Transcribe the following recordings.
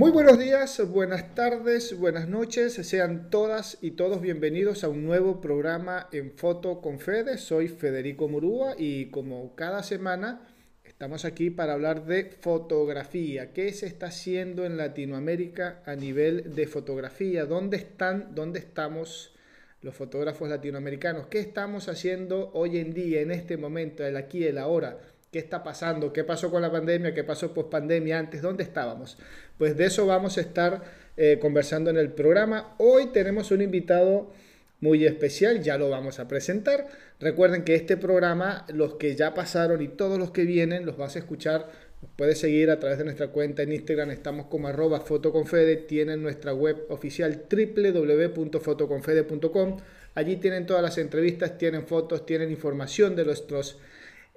Muy buenos días, buenas tardes, buenas noches, sean todas y todos bienvenidos a un nuevo programa en Foto con Fede. Soy Federico Murúa y como cada semana estamos aquí para hablar de fotografía. ¿Qué se está haciendo en Latinoamérica a nivel de fotografía? ¿Dónde están, dónde estamos los fotógrafos latinoamericanos? ¿Qué estamos haciendo hoy en día, en este momento, el aquí, el ahora? ¿Qué está pasando? ¿Qué pasó con la pandemia? ¿Qué pasó post pandemia antes? ¿Dónde estábamos? Pues de eso vamos a estar eh, conversando en el programa. Hoy tenemos un invitado muy especial, ya lo vamos a presentar. Recuerden que este programa, los que ya pasaron y todos los que vienen, los vas a escuchar. Puedes seguir a través de nuestra cuenta en Instagram, estamos como arroba fotoconfede, tienen nuestra web oficial www.fotoconfede.com. Allí tienen todas las entrevistas, tienen fotos, tienen información de nuestros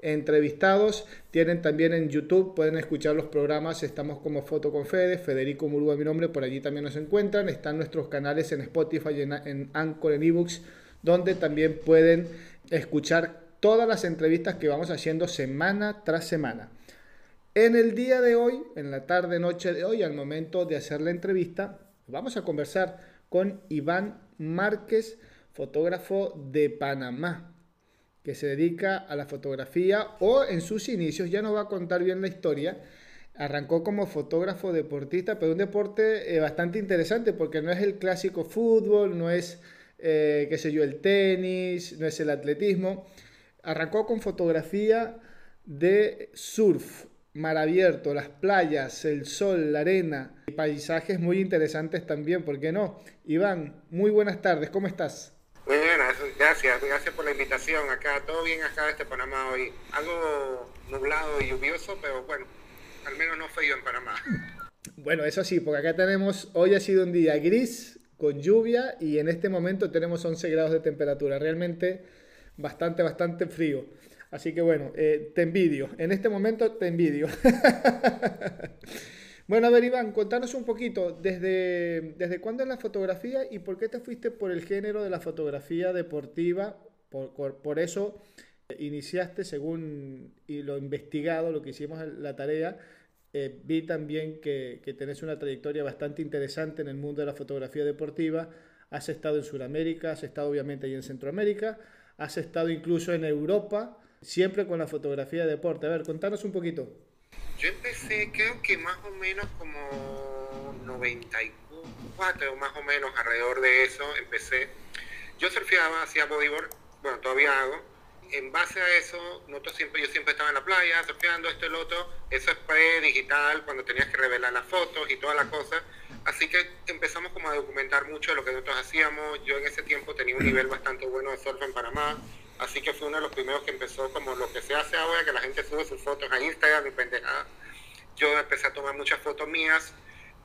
entrevistados. Tienen también en YouTube, pueden escuchar los programas. Estamos como Foto con Fede, Federico Murúa, mi nombre, por allí también nos encuentran. Están nuestros canales en Spotify, en, en Anchor, en eBooks, donde también pueden escuchar todas las entrevistas que vamos haciendo semana tras semana. En el día de hoy, en la tarde, noche de hoy, al momento de hacer la entrevista, vamos a conversar con Iván Márquez, fotógrafo de Panamá que se dedica a la fotografía o en sus inicios, ya nos va a contar bien la historia, arrancó como fotógrafo deportista, pero un deporte eh, bastante interesante porque no es el clásico fútbol, no es, eh, qué sé yo, el tenis, no es el atletismo. Arrancó con fotografía de surf, mar abierto, las playas, el sol, la arena, paisajes muy interesantes también, ¿por qué no? Iván, muy buenas tardes, ¿cómo estás? Buenas, gracias, gracias por la invitación acá. Todo bien acá este Panamá hoy. Algo nublado y lluvioso, pero bueno, al menos no fue yo en Panamá. Bueno, eso sí, porque acá tenemos, hoy ha sido un día gris, con lluvia y en este momento tenemos 11 grados de temperatura. Realmente bastante, bastante frío. Así que bueno, eh, te envidio. En este momento te envidio. Bueno, a ver, Iván, contanos un poquito, ¿desde, desde cuándo es la fotografía y por qué te fuiste por el género de la fotografía deportiva? Por, eso iniciaste, según y lo investigado, lo que hicimos en la tarea, eh, vi también que, que tenés una trayectoria bastante interesante en el mundo de la fotografía deportiva. Has estado en Sudamérica, has estado obviamente ahí en Centroamérica, has estado incluso en Europa, siempre con la fotografía de deporte. A ver, contanos un poquito. Yo empecé, creo que más o menos como 94, más o menos alrededor de eso, empecé. Yo surfeaba, hacía bodyboard, bueno, todavía hago. En base a eso, nosotros siempre, yo siempre estaba en la playa, surfeando esto y lo otro. Eso es pre-digital, cuando tenías que revelar las fotos y toda la cosa. Así que empezamos como a documentar mucho de lo que nosotros hacíamos. Yo en ese tiempo tenía un nivel bastante bueno de surf en Panamá. Así que fue uno de los primeros que empezó como lo que se hace ahora, que la gente sube sus fotos a Instagram y pendejada. Yo empecé a tomar muchas fotos mías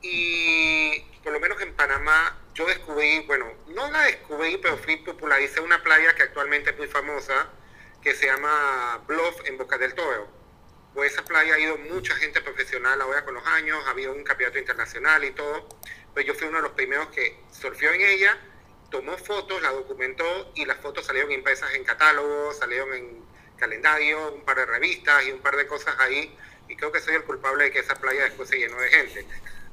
y por lo menos en Panamá yo descubrí, bueno, no la descubrí, pero fui popularicé una playa que actualmente es muy famosa, que se llama Bluff en Boca del Toro. Pues esa playa ha ido mucha gente profesional ahora con los años, ha habido un campeonato internacional y todo, pues yo fui uno de los primeros que surfió en ella tomó fotos, la documentó y las fotos salieron impresas en catálogos, salieron en calendario, un par de revistas y un par de cosas ahí. Y creo que soy el culpable de que esa playa después se llenó de gente.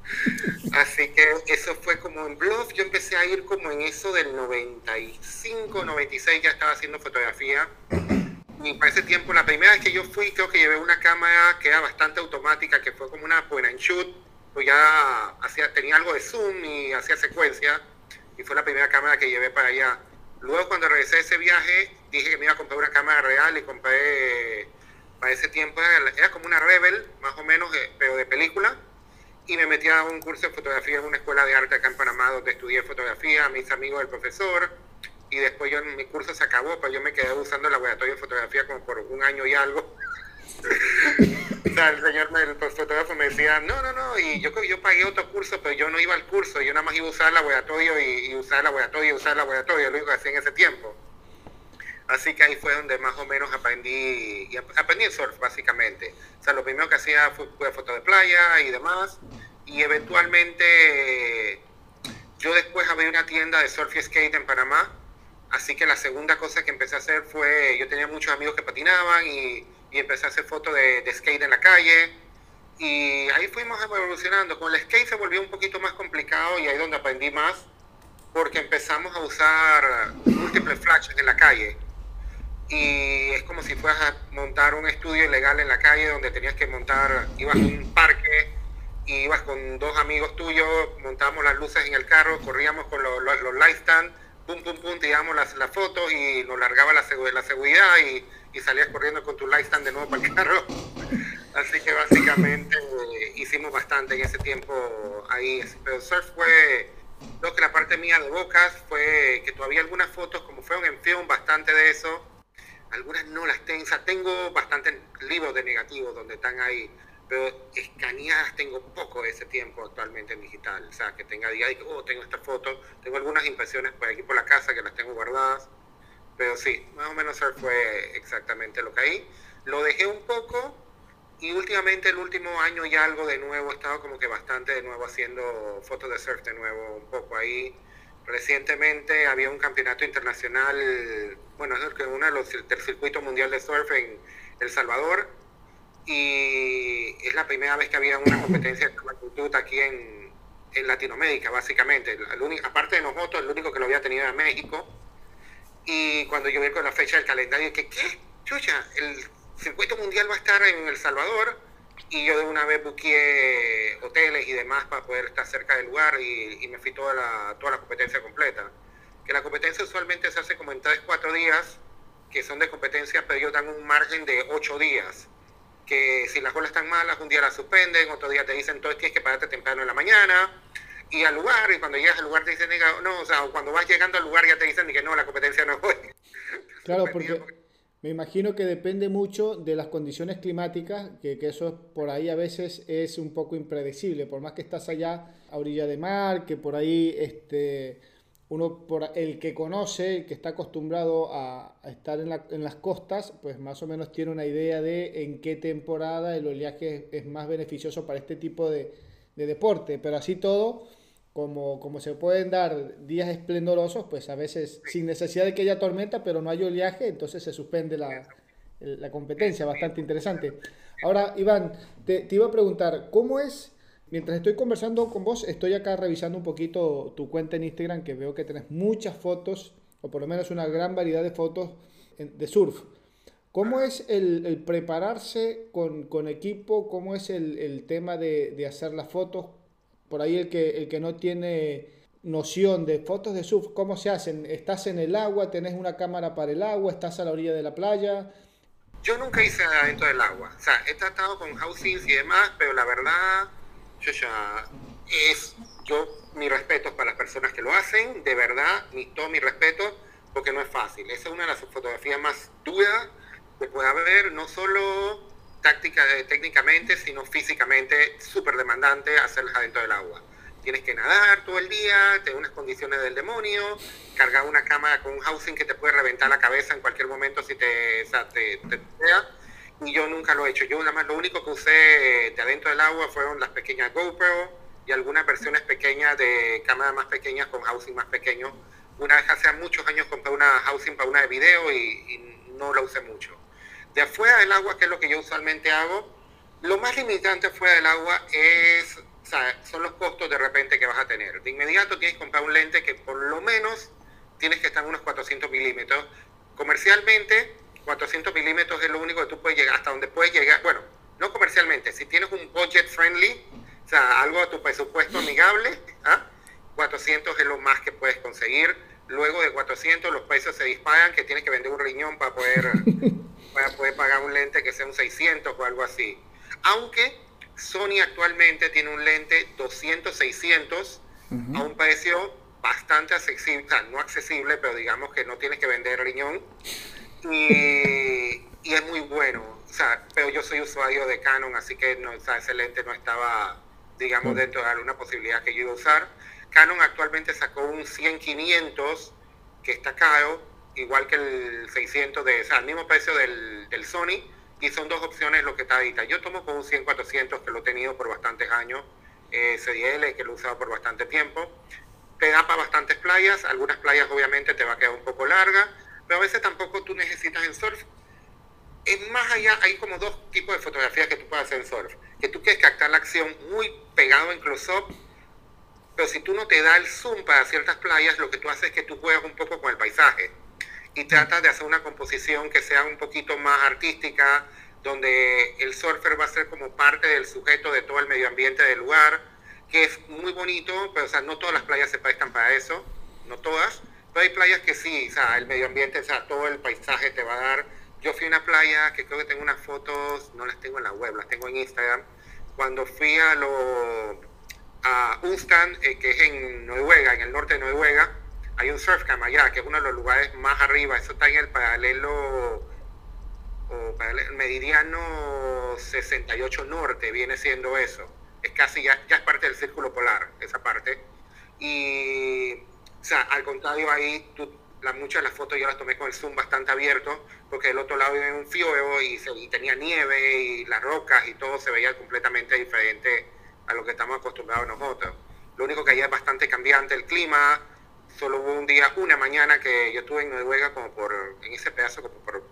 Así que eso fue como en Bluff. Yo empecé a ir como en eso del 95, 96, ya estaba haciendo fotografía. Y para ese tiempo, la primera vez que yo fui, creo que llevé una cámara que era bastante automática, que fue como una point and shoot. Pues ya hacía, tenía algo de zoom y hacía secuencia y fue la primera cámara que llevé para allá. Luego cuando regresé de ese viaje, dije que me iba a comprar una cámara real y compré, para ese tiempo era, como una Rebel, más o menos, eh, pero de película. Y me metí a un curso de fotografía en una escuela de arte acá en Panamá, donde estudié fotografía, mis amigos del profesor. Y después yo, mi curso se acabó, pero yo me quedé usando el laboratorio de fotografía como por un año y algo. O sea, el señor, el fotógrafo me decía, no, no, no, y yo yo pagué otro curso, pero yo no iba al curso, yo nada más iba a usar el laboratorio y, usar el laboratorio y usar el laboratorio, lo único que hacía en ese tiempo. Así que ahí fue donde más o menos aprendí, y aprendí el surf básicamente. O sea, lo primero que hacía fue, fue fotos de playa y demás, y eventualmente yo después abrí una tienda de surf y skate en Panamá, así que la segunda cosa que empecé a hacer fue, yo tenía muchos amigos que patinaban y y empecé a hacer fotos de, skate en la calle. Y ahí fuimos evolucionando. Con el skate se volvió un poquito más complicado y ahí donde aprendí más, porque empezamos a usar múltiples flashes en la calle. Y es como si fueras a montar un estudio ilegal en la calle donde tenías que montar, ibas a un parque ibas con dos amigos tuyos, montábamos las luces en el carro, corríamos con los, los, light stand, pum, pum, pum, tirábamos las, las fotos y nos largaba la, la seguridad y, y, salías corriendo con tu light stand de nuevo para el carro. Así que básicamente eh, hicimos bastante en ese tiempo ahí. Pero surf fue, lo que la parte mía de Bocas fue que todavía algunas fotos, como fueron en film, bastante de eso. Algunas no las tengo, o sea, tengo bastantes libros de negativos donde están ahí, pero escaneadas tengo poco de ese tiempo actualmente en digital. O sea, que tenga día oh, tengo esta foto. Tengo algunas impresiones por aquí por la casa que las tengo guardadas. Pero sí, más o menos fue exactamente lo que hay. Lo dejé un poco y últimamente, el último año ya algo de nuevo, he estado como que bastante de nuevo haciendo fotos de surf de nuevo, un poco ahí. Recientemente había un campeonato internacional, bueno, es uno de los del circuito mundial de surf en El Salvador, y es la primera vez que había una competencia de magnitud aquí en, en Latinoamérica, básicamente. El aparte de nosotros, el único que lo había tenido era México. Y cuando yo vi con la fecha del calendario, que, ¿qué? Chucha, el circuito mundial va a estar en El Salvador y yo de una vez busqué hoteles y demás para poder estar cerca del lugar y, me fui toda la, toda la competencia completa. Que la competencia usualmente se hace como en 3, 4 días, que son de competencia, pero ellos dan un margen de 8 días. Que si las olas están malas, un día las suspenden, otro día te dicen, entonces tienes que pararte temprano en la mañana y al lugar, y cuando llegas al lugar te dicen, no, o sea, cuando vas llegando al lugar ya te dicen que no, la competencia no es Claro, porque me imagino que depende mucho de las condiciones climáticas, que, eso por ahí a veces es un poco impredecible, por más que estás allá a orilla de mar, que por ahí este, uno, por el que conoce, el que está acostumbrado a, estar en, las costas, pues más o menos tiene una idea de en qué temporada el oleaje es, más beneficioso para este tipo de, de deporte, pero así todo como, como se pueden dar días esplendorosos, pues a veces sin necesidad de que haya tormenta, pero no hay oleaje, entonces se suspende la, la competencia, bastante interesante. Ahora, Iván, te, te, iba a preguntar, ¿cómo es, mientras estoy conversando con vos, estoy acá revisando un poquito tu cuenta en Instagram, que veo que tenés muchas fotos, o por lo menos una gran variedad de fotos de surf. ¿Cómo es el, el prepararse con, con, equipo? ¿Cómo es el, el tema de, de hacer las fotos? por ahí el que, el que no tiene noción de fotos de surf, ¿cómo se hacen? ¿Estás en el agua? ¿Tenés una cámara para el agua? ¿Estás a la orilla de la playa? Yo nunca hice adentro del agua. O sea, he tratado con housings y demás, pero la verdad, yo ya es, yo, mi respeto para las personas que lo hacen, de verdad, mi, todo mi respeto, porque no es fácil. Esa es una de las fotografías más duras que puede haber, no solo táctica, eh, técnicamente, sino físicamente súper demandante hacerlas adentro del agua. Tienes que nadar todo el día, tener unas condiciones del demonio, cargar una cámara con un housing que te puede reventar la cabeza en cualquier momento si te, o te, te, Y yo nunca lo he hecho. Yo nada más lo único que usé de adentro del agua fueron las pequeñas GoPro y algunas versiones pequeñas de cámaras más pequeñas con housing más pequeño. Una vez hace muchos años compré una housing para una de video y, y no la usé mucho de afuera del agua, que es lo que yo usualmente hago, lo más limitante afuera del agua es, son los costos de repente que vas a tener. De inmediato tienes que comprar un lente que por lo menos tienes que estar en unos 400 milímetros. Comercialmente, 400 milímetros es lo único que tú puedes llegar, hasta donde puedes llegar. Bueno, no comercialmente, si tienes un budget friendly, o sea, algo a tu presupuesto amigable, 400 ¿ah? es lo más que puedes conseguir. Luego de 400 los precios se disparan, que tienes que vender un riñón para poder para poder pagar un lente que sea un 600 o algo así. Aunque Sony actualmente tiene un lente 200-600 a un precio bastante accesible, no accesible, pero digamos que no tienes que vender riñón. Y, y, es muy bueno. O sea, pero yo soy usuario de Canon, así que no, ese lente no estaba, digamos, dentro de alguna posibilidad que yo iba a usar. Canon actualmente sacó un 100-500 que está caro, igual que el 600 de, o el mismo precio del, Sony, y son dos opciones lo que está ahorita. Yo tomo con un 100-400 que lo he tenido por bastantes años, eh, CDL que lo he usado por bastante tiempo. Te da para bastantes playas, algunas playas obviamente te va a quedar un poco larga, pero a veces tampoco tú necesitas en surf es más allá, hay como dos tipos de fotografías que tú puedes hacer en surf. Que tú quieres captar la acción muy pegado en close-up, pero si tú no te da el zoom para ciertas playas, lo que tú haces es que tú juegas un poco con el paisaje y tratas de hacer una composición que sea un poquito más artística, donde el surfer va a ser como parte del sujeto de todo el medio ambiente del lugar, que es muy bonito, pero o sea, no todas las playas se prestan para eso, no todas, pero hay playas que sí, o sea, el medio ambiente, o sea, todo el paisaje te va a dar. Yo fui a una playa que creo que tengo unas fotos, no las tengo en la web, las tengo en Instagram, cuando fui a lo a Unstan, eh, que es en Noruega, en el norte de Noruega, hay un surf camp allá, que es uno de los lugares más arriba, eso está en el paralelo o el meridiano 68 norte viene siendo eso. Es casi ya, ya es parte del círculo polar, esa parte. Y, o sea, al contrario, ahí tú, la, muchas de las fotos yo las tomé con el zoom bastante abierto, porque del otro lado había un fiordo y tenía nieve y las rocas y todo se veía completamente diferente a lo que estamos acostumbrados nosotros. Lo único que allá es bastante cambiante el clima. Solo hubo un día, una mañana que yo estuve en Noruega como por, en ese pedazo como por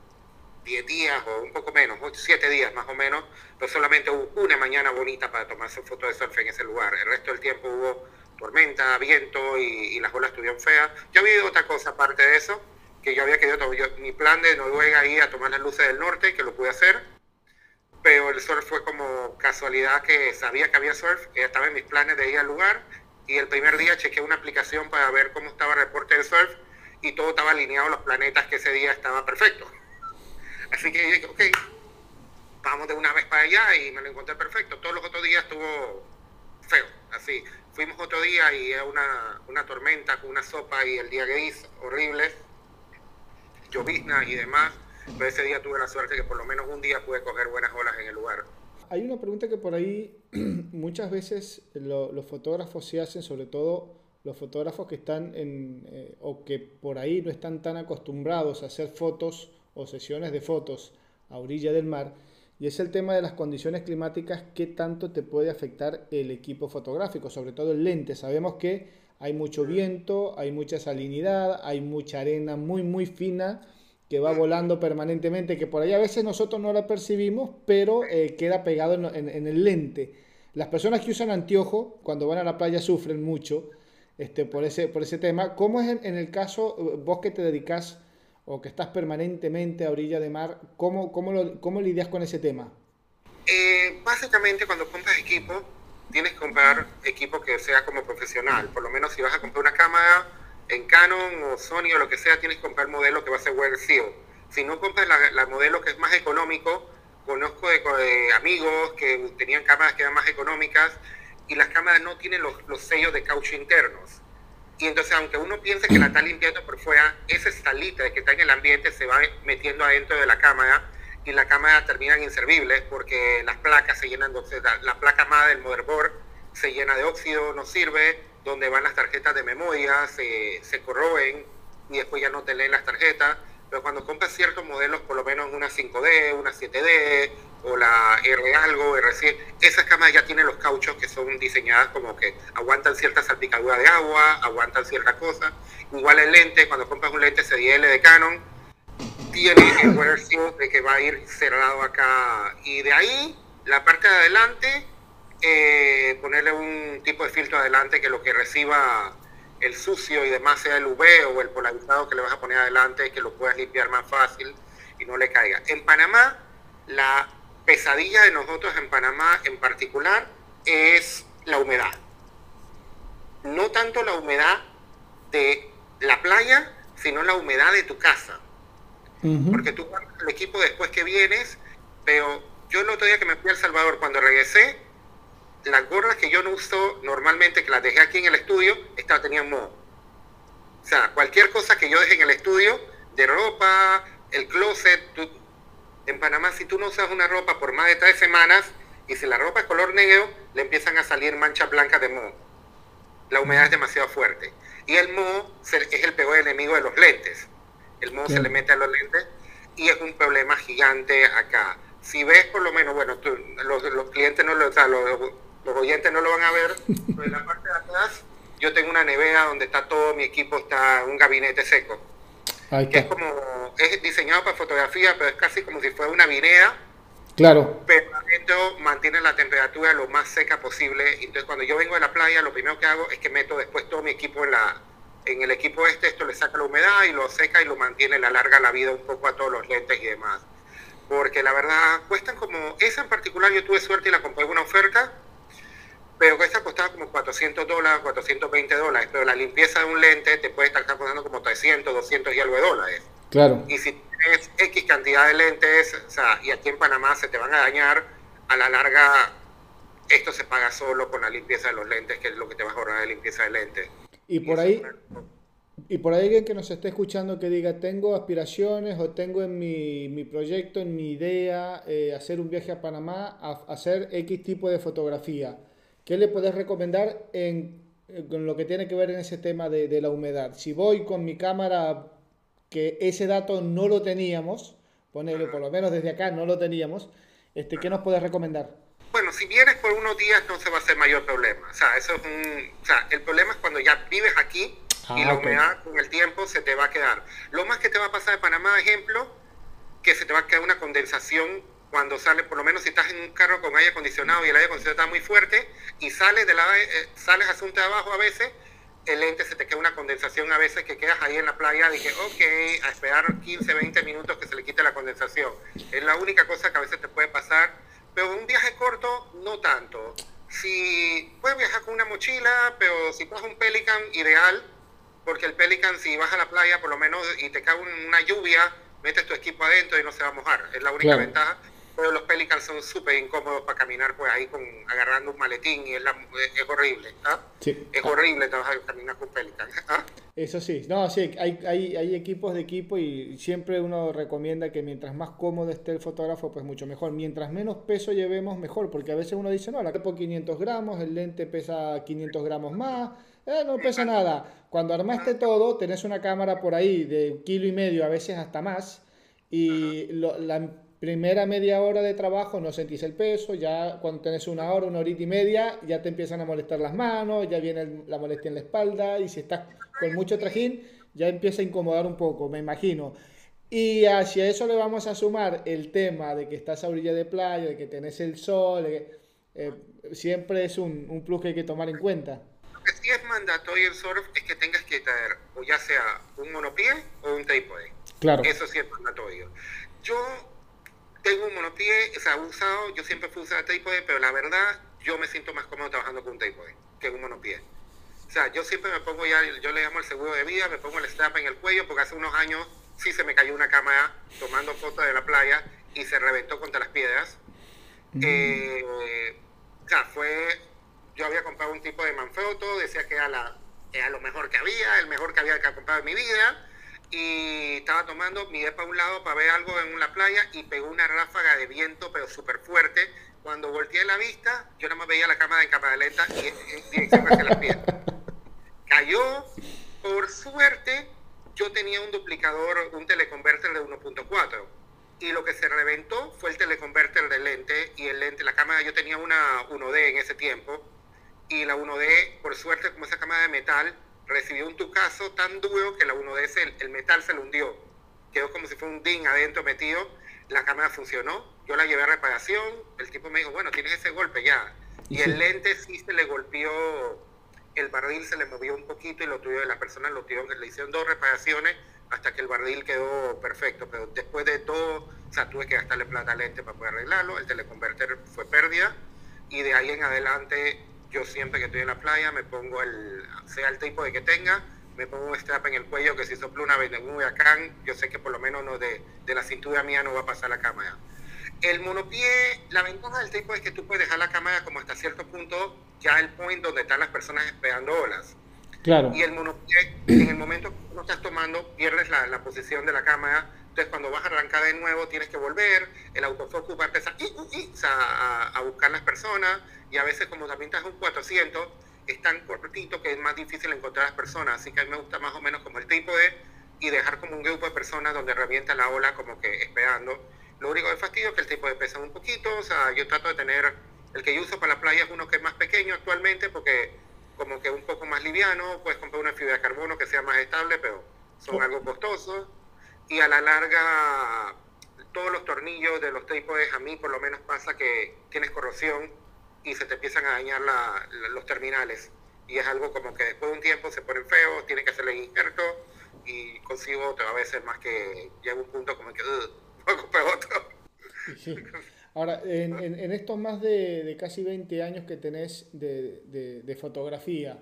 10 días o un poco menos, 7 días más o menos, pero solamente hubo una mañana bonita para tomarse fotos de surf en ese lugar. El resto del tiempo hubo tormenta, viento y, las olas estuvieron feas. Yo había otra cosa aparte de eso, que yo había querido, yo, mi plan de Noruega ir a tomar las luces del norte, que lo pude hacer, pero el surf fue como casualidad que sabía que había surf, estaba en mis planes de ir al lugar y el primer día chequeé una aplicación para ver cómo estaba el reporte de surf y todo estaba alineado, los planetas que ese día estaba perfecto. Así que dije, ok, vamos de una vez para allá y me lo encontré perfecto. Todos los otros días estuvo feo, así. Fuimos otro día y era una, una tormenta con una sopa y el día gris, horrible, llovizna y demás. Pero ese día tuve la suerte que por lo menos un día pude coger buenas olas en el lugar. Hay una pregunta que por ahí muchas veces los fotógrafos se hacen, sobre todo los fotógrafos que están en, eh, o que por ahí no están tan acostumbrados a hacer fotos o sesiones de fotos a orilla del mar, y es el tema de las condiciones climáticas, qué tanto te puede afectar el equipo fotográfico, sobre todo el lente. Sabemos que hay mucho viento, hay mucha salinidad, hay mucha arena muy, muy fina que va volando permanentemente, que por ahí a veces nosotros no la percibimos, pero eh, queda pegado en, el lente. Las personas que usan anteojo cuando van a la playa sufren mucho este, por, ese, por ese tema. ¿Cómo es en, en el caso, vos que te dedicas o que estás permanentemente a orilla de mar, ¿cómo, cómo, lo, cómo lidias con ese tema? Eh, básicamente cuando compras equipo, tienes que comprar equipo que sea como profesional. Por lo menos si vas a comprar una cámara en Canon o Sony o lo que sea, tienes que comprar modelo que va a ser well seal. Si no compras la, modelo que es más económico, conozco de, amigos que tenían cámaras que eran más económicas y las cámaras no tienen los, los sellos de caucho internos. Y entonces, aunque uno piense que la está limpiando por fuera, esa salita que está en el ambiente se va metiendo adentro de la cámara y la cámara termina inservible porque las placas se llenan de óxido. La placa madre del motherboard se llena de óxido, no sirve, donde van las tarjetas de memoria se, se corroen y después ya no te leen las tarjetas. Pero cuando compras ciertos modelos, por lo menos una 5D, una 7D o la R algo, R100, esas cámaras ya tienen los cauchos que son diseñadas como que aguantan cierta salpicadura de agua, aguantan cierta cosa. Igual el lente, cuando compras un lente CDL de Canon, tiene el weather de que va a ir cerrado acá. Y de ahí, la parte de adelante, eh, ponerle un tipo de filtro adelante que lo que reciba el sucio y demás sea el UV o el polarizado que le vas a poner adelante, que lo puedas limpiar más fácil y no le caiga. En Panamá, la pesadilla de nosotros en Panamá en particular es la humedad. No tanto la humedad de la playa, sino la humedad de tu casa. Porque tú el equipo después que vienes, pero yo el otro día que me fui a El Salvador, cuando regresé, las gorras que yo no uso normalmente, que las dejé aquí en el estudio, esta tenían moho. O sea, cualquier cosa que yo deje en el estudio, de ropa, el closet, en Panamá si tú no usas una ropa por más de tres semanas y si la ropa es color negro, le empiezan a salir manchas blancas de moho. La humedad es demasiado fuerte. Y el moho es el peor enemigo de los lentes. El moho se le mete a los lentes y es un problema gigante acá. Si ves por lo menos, bueno, los, clientes no lo, o sea, los, los oyentes no lo van a ver, pero en la parte de atrás yo tengo una nevera donde está todo mi equipo, está un gabinete seco. que es como, es diseñado para fotografía, pero es casi como si fuera una vinea. Claro. Pero adentro mantiene la temperatura lo más seca posible. Entonces cuando yo vengo de la playa, lo primero que hago es que meto después todo mi equipo en la en el equipo este, esto le saca la humedad y lo seca y lo mantiene, le alarga la vida un poco a todos los lentes y demás. Porque la verdad, cuestan como, esa en particular yo tuve suerte y la compré en una oferta, pero esta costaba como 400 dólares, 420 dólares, pero la limpieza de un lente te puede estar costando como 300, 200 y algo de dólares. Claro. Y si tienes X cantidad de lentes, o sea, y aquí en Panamá se te van a dañar, a la larga esto se paga solo con la limpieza de los lentes, que es lo que te va a ahorrar de limpieza de lentes. Y por ahí, y por ahí alguien que nos esté escuchando que diga, tengo aspiraciones o tengo en mi, mi proyecto, en mi idea, eh, hacer un viaje a Panamá, a, hacer X tipo de fotografía. ¿Qué le puedes recomendar en, con lo que tiene que ver en ese tema de, de, la humedad? Si voy con mi cámara, que ese dato no lo teníamos, ponerlo por lo menos desde acá no lo teníamos, este, ¿qué nos puedes recomendar? Bueno, si vienes por unos días no se va a hacer mayor problema. O sea, eso es un, o sea, el problema es cuando ya vives aquí y ah, la humedad con el tiempo se te va a quedar. Lo más que te va a pasar de Panamá, ejemplo, que se te va a quedar una condensación cuando sale, por lo menos si estás en un carro con aire acondicionado y el aire acondicionado está muy fuerte y sales de la eh, sales asunto de abajo a veces, el lente se te queda una condensación a veces que quedas ahí en la playa, dije, ok, a esperar 15, 20 minutos que se le quite la condensación. Es la única cosa que a veces te puede pasar pero un viaje corto, no tanto. Si puedes viajar con una mochila, pero si coges un Pelican, ideal, porque el Pelican, si vas a la playa, por lo menos, y te cae una lluvia, metes tu equipo adentro y no se va a mojar. Es la única ventaja pero los Pelicans son súper incómodos para caminar pues ahí con agarrando un maletín y es, horrible. ¿ah? Es horrible trabajar caminar con Pelicans. ¿ah? Eso sí, no, sí, hay, hay, hay equipos de equipo y siempre uno recomienda que mientras más cómodo esté el fotógrafo, pues mucho mejor. Mientras menos peso llevemos, mejor, porque a veces uno dice, no, la por 500 gramos, el lente pesa 500 gramos más, eh, no pesa nada. Cuando armaste todo, tenés una cámara por ahí de kilo y medio, a veces hasta más, y lo, la primera media hora de trabajo no sentís el peso, ya cuando tenés una hora, una horita y media, ya te empiezan a molestar las manos, ya viene la molestia en la espalda y si estás con mucho trajín, ya empieza a incomodar un poco, me imagino. Y hacia eso le vamos a sumar el tema de que estás a orilla de playa, de que tenés el sol, eh, siempre es un, un, plus que hay que tomar en cuenta. Lo que sí es mandatorio el surf es que tengas que traer o ya sea un monopié o un trípode. Claro. Eso sí es mandatorio. Yo tengo un monopié, o sea, usado, yo siempre fui usar trípode, pero la verdad, yo me siento más cómodo trabajando con un trípode que un monopié. O sea, yo siempre me pongo ya, yo le llamo el seguro de vida, me pongo el strap en el cuello, porque hace unos años sí se me cayó una cámara tomando fotos de la playa y se reventó contra las piedras. Mm. Eh, o sea, fue, yo había comprado un tipo de Manfrotto, decía que era, la, era lo mejor que había, el mejor que había comprado en mi vida y estaba tomando, miré para un lado para ver algo en la playa y pegó una ráfaga de viento, pero súper fuerte. Cuando volteé la vista, yo nada más veía la cámara en cámara lenta y en dirección hacia las piedras. Cayó, por suerte, yo tenía un duplicador, un teleconverter de 1.4 y lo que se reventó fue el teleconverter del lente y el lente, la cámara, yo tenía una 1D en ese tiempo y la 1D, por suerte, como esa cámara de metal, recibió un tucazo tan duro que la 1DS, el, el metal se le hundió. Quedó como si fuera un DIN adentro metido. La cámara funcionó. Yo la llevé a reparación. El tipo me dijo, bueno, tienes ese golpe ya. Y el lente sí se le golpeó, el barril se le movió un poquito y lo tuvo, la persona lo tuvo, le hicieron dos reparaciones hasta que el barril quedó perfecto. Pero después de todo, o sea, tuve que gastarle plata al lente para poder arreglarlo. El teleconverter fue pérdida. Y de ahí en adelante yo siempre que estoy en la playa me pongo el, sea el tipo de que tenga, me pongo un strap en el cuello que si sopla una vez en un huracán, yo sé que por lo menos no de, de, la cintura mía no va a pasar la cámara. El monopié, la ventaja del tipo es que tú puedes dejar la cámara como hasta cierto punto, ya el point donde están las personas esperando olas. Claro. Y el monopié, en el momento que no estás tomando, pierdes la, la posición de la cámara. Entonces, cuando vas a arrancar de nuevo, tienes que volver. El autofocus va a empezar a, a buscar las personas y a veces como también estás un 400, es tan cortito que es más difícil encontrar a las personas, así que a mí me gusta más o menos como el trípode y dejar como un grupo de personas donde revienta la ola como que esperando. Lo único de fastidio es que el trípode pesa un poquito, o sea, yo trato de tener, el que yo uso para la playa es uno que es más pequeño actualmente porque como que un poco más liviano, puedes comprar una fibra de carbono que sea más estable, pero son algo costosos. Y a la larga todos los tornillos de los trípodes, a mí por lo menos pasa que tienes corrosión y se te empiezan a dañar los terminales. Y es algo como que después de un tiempo se ponen feos, tienen que hacerle injerto y consigo otra vez más que llega un punto como que uh, otro. Ahora, en, estos más de, casi 20 años que tenés de, fotografía,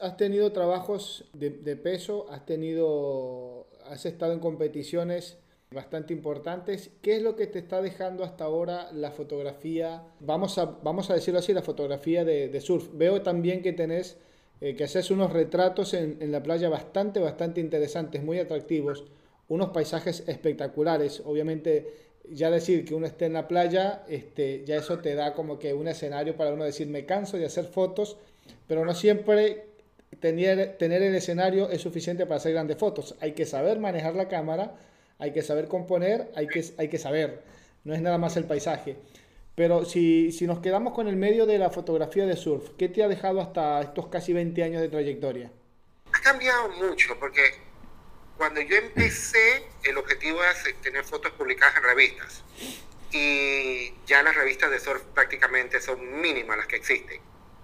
¿has tenido trabajos de, peso? ¿Has tenido, has estado en competiciones bastante importantes? ¿Qué es lo que te está dejando hasta ahora la fotografía, vamos a, vamos a decirlo así, la fotografía de, surf? Veo también que tenés, eh, que haces unos retratos en, en la playa bastante, bastante interesantes, muy atractivos, unos paisajes espectaculares, obviamente ya decir que uno esté en la playa, este, ya eso te da como que un escenario para uno decir, me canso de hacer fotos, pero no siempre tener, tener el escenario es suficiente para hacer grandes fotos. Hay que saber manejar la cámara, hay que saber componer, hay que, hay que saber, no es nada más el paisaje. Pero si, si nos quedamos con el medio de la fotografía de surf, ¿qué te ha dejado hasta estos casi 20 años de trayectoria? Ha cambiado mucho, porque cuando yo empecé, el objetivo era tener fotos publicadas en revistas. Y ya las revistas de surf prácticamente son mínimas las que existen.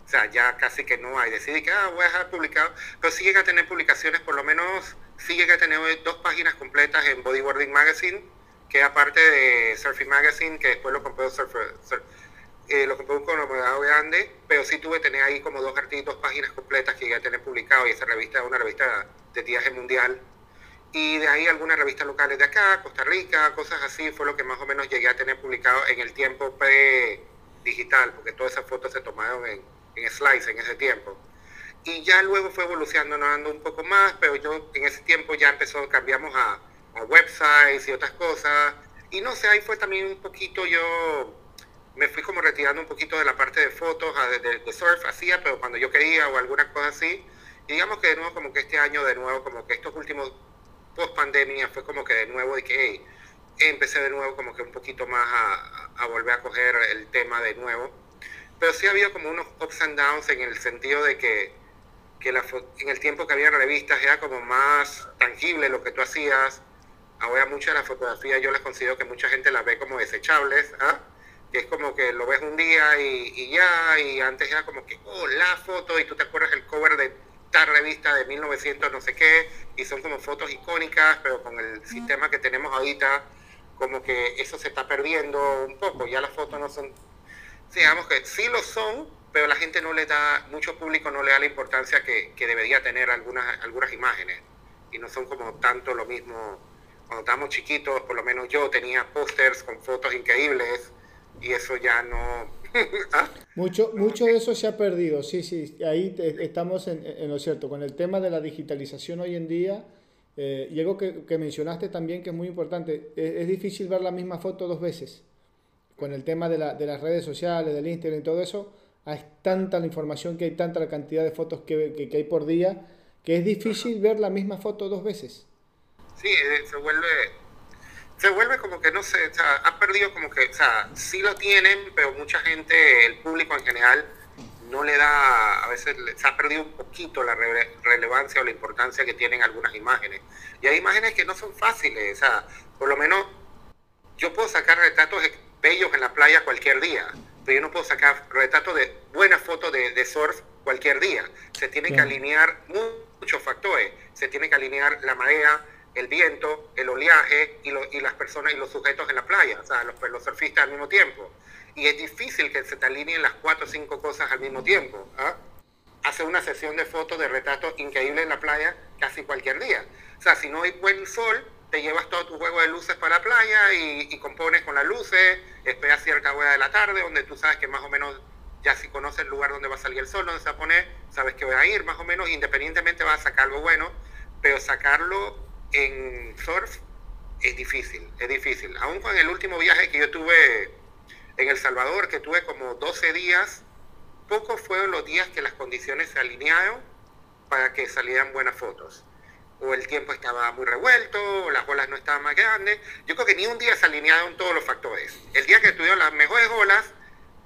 O sea, ya casi que no hay. Decidí que ah, voy a dejar publicado, pero llega a tener publicaciones, por lo menos llega a tener dos páginas completas en Bodyboarding Magazine, que aparte de Surfing Magazine, que después lo compré Surfer, eh, lo compré con grande, pero sí tuve que tener ahí como dos artículos, dos páginas completas que llegué a tener publicado y esa revista es una revista de viaje mundial y de ahí algunas revistas locales de acá, Costa Rica, cosas así, fue lo que más o menos llegué a tener publicado en el tiempo pre-digital, porque todas esas fotos se tomaron en, en Slice en ese tiempo. Y ya luego fue evolucionando un poco más, pero yo en ese tiempo ya empezó, cambiamos a, a websites y otras cosas. Y no sé, ahí fue también un poquito yo me fui como retirando un poquito de la parte de fotos, de, de, surf hacía, pero cuando yo quería o alguna cosa así. Y digamos que de nuevo como que este año de nuevo como que estos últimos post pandemia fue como que de nuevo de que empecé de nuevo como que un poquito más a, volver a coger el tema de nuevo. Pero sí ha habido como unos ups and downs en el sentido de que, que la, en el tiempo que había revistas era como más tangible lo que tú hacías. Ahora muchas de las fotografías yo les considero que mucha gente las ve como desechables, ¿ah? que es como que lo ves un día y, y, ya, y antes era como que, oh, la foto, y tú te acuerdas el cover de revista de 1900 no sé qué, y son como fotos icónicas, pero con el sistema que tenemos ahorita, como que eso se está perdiendo un poco, ya las fotos no son, digamos que sí lo son, pero la gente no le da, mucho público no le da la importancia que, que debería tener algunas, algunas imágenes, y no son como tanto lo mismo, cuando estábamos chiquitos, por lo menos yo tenía pósters con fotos increíbles, y eso ya no, ¿Ah? Mucho, mucho de eso se ha perdido, sí, sí, ahí estamos en, lo cierto. Con el tema de la digitalización hoy en día, eh, y algo que, que, mencionaste también que es muy importante, es, difícil ver la misma foto dos veces. Con el tema de, la, de las redes sociales, del Instagram y todo eso, hay tanta la información que hay tanta la cantidad de fotos que, que, que hay por día, que es difícil ver la misma foto dos veces. Sí, eh, se vuelve se vuelve como que no sé, o sea, ha perdido como que, o sea, sí lo tienen, pero mucha gente, el público en general, no le da, a veces se ha perdido un poquito la relevancia o la importancia que tienen algunas imágenes. Y hay imágenes que no son fáciles, o sea, por lo menos yo puedo sacar retratos bellos en la playa cualquier día, pero yo no puedo sacar retratos de buenas fotos de, de surf cualquier día. Se tienen que alinear muchos factores, se tiene que alinear la marea, el viento, el oleaje y, y, las personas y los sujetos en la playa, o sea, los, los, surfistas al mismo tiempo. Y es difícil que se te alineen las cuatro o cinco cosas al mismo tiempo. ¿ah? Hace una sesión de fotos, de retratos increíble en la playa casi cualquier día. O sea, si no hay buen sol, te llevas todo tu juego de luces para la playa y, compones con las luces, esperas cierta hora de la tarde, donde tú sabes que más o menos ya si conoces el lugar donde va a salir el sol, donde se va a poner, sabes que va a ir más o menos, independientemente vas a sacar algo bueno, pero sacarlo en surf es difícil, es difícil. Aún con el último viaje que yo tuve en El Salvador, que tuve como 12 días, pocos fueron los días que las condiciones se alinearon para que salieran buenas fotos. O el tiempo estaba muy revuelto, o las olas no estaban más grandes. Yo creo que ni un día se alinearon todos los factores. El día que tuvieron las mejores olas,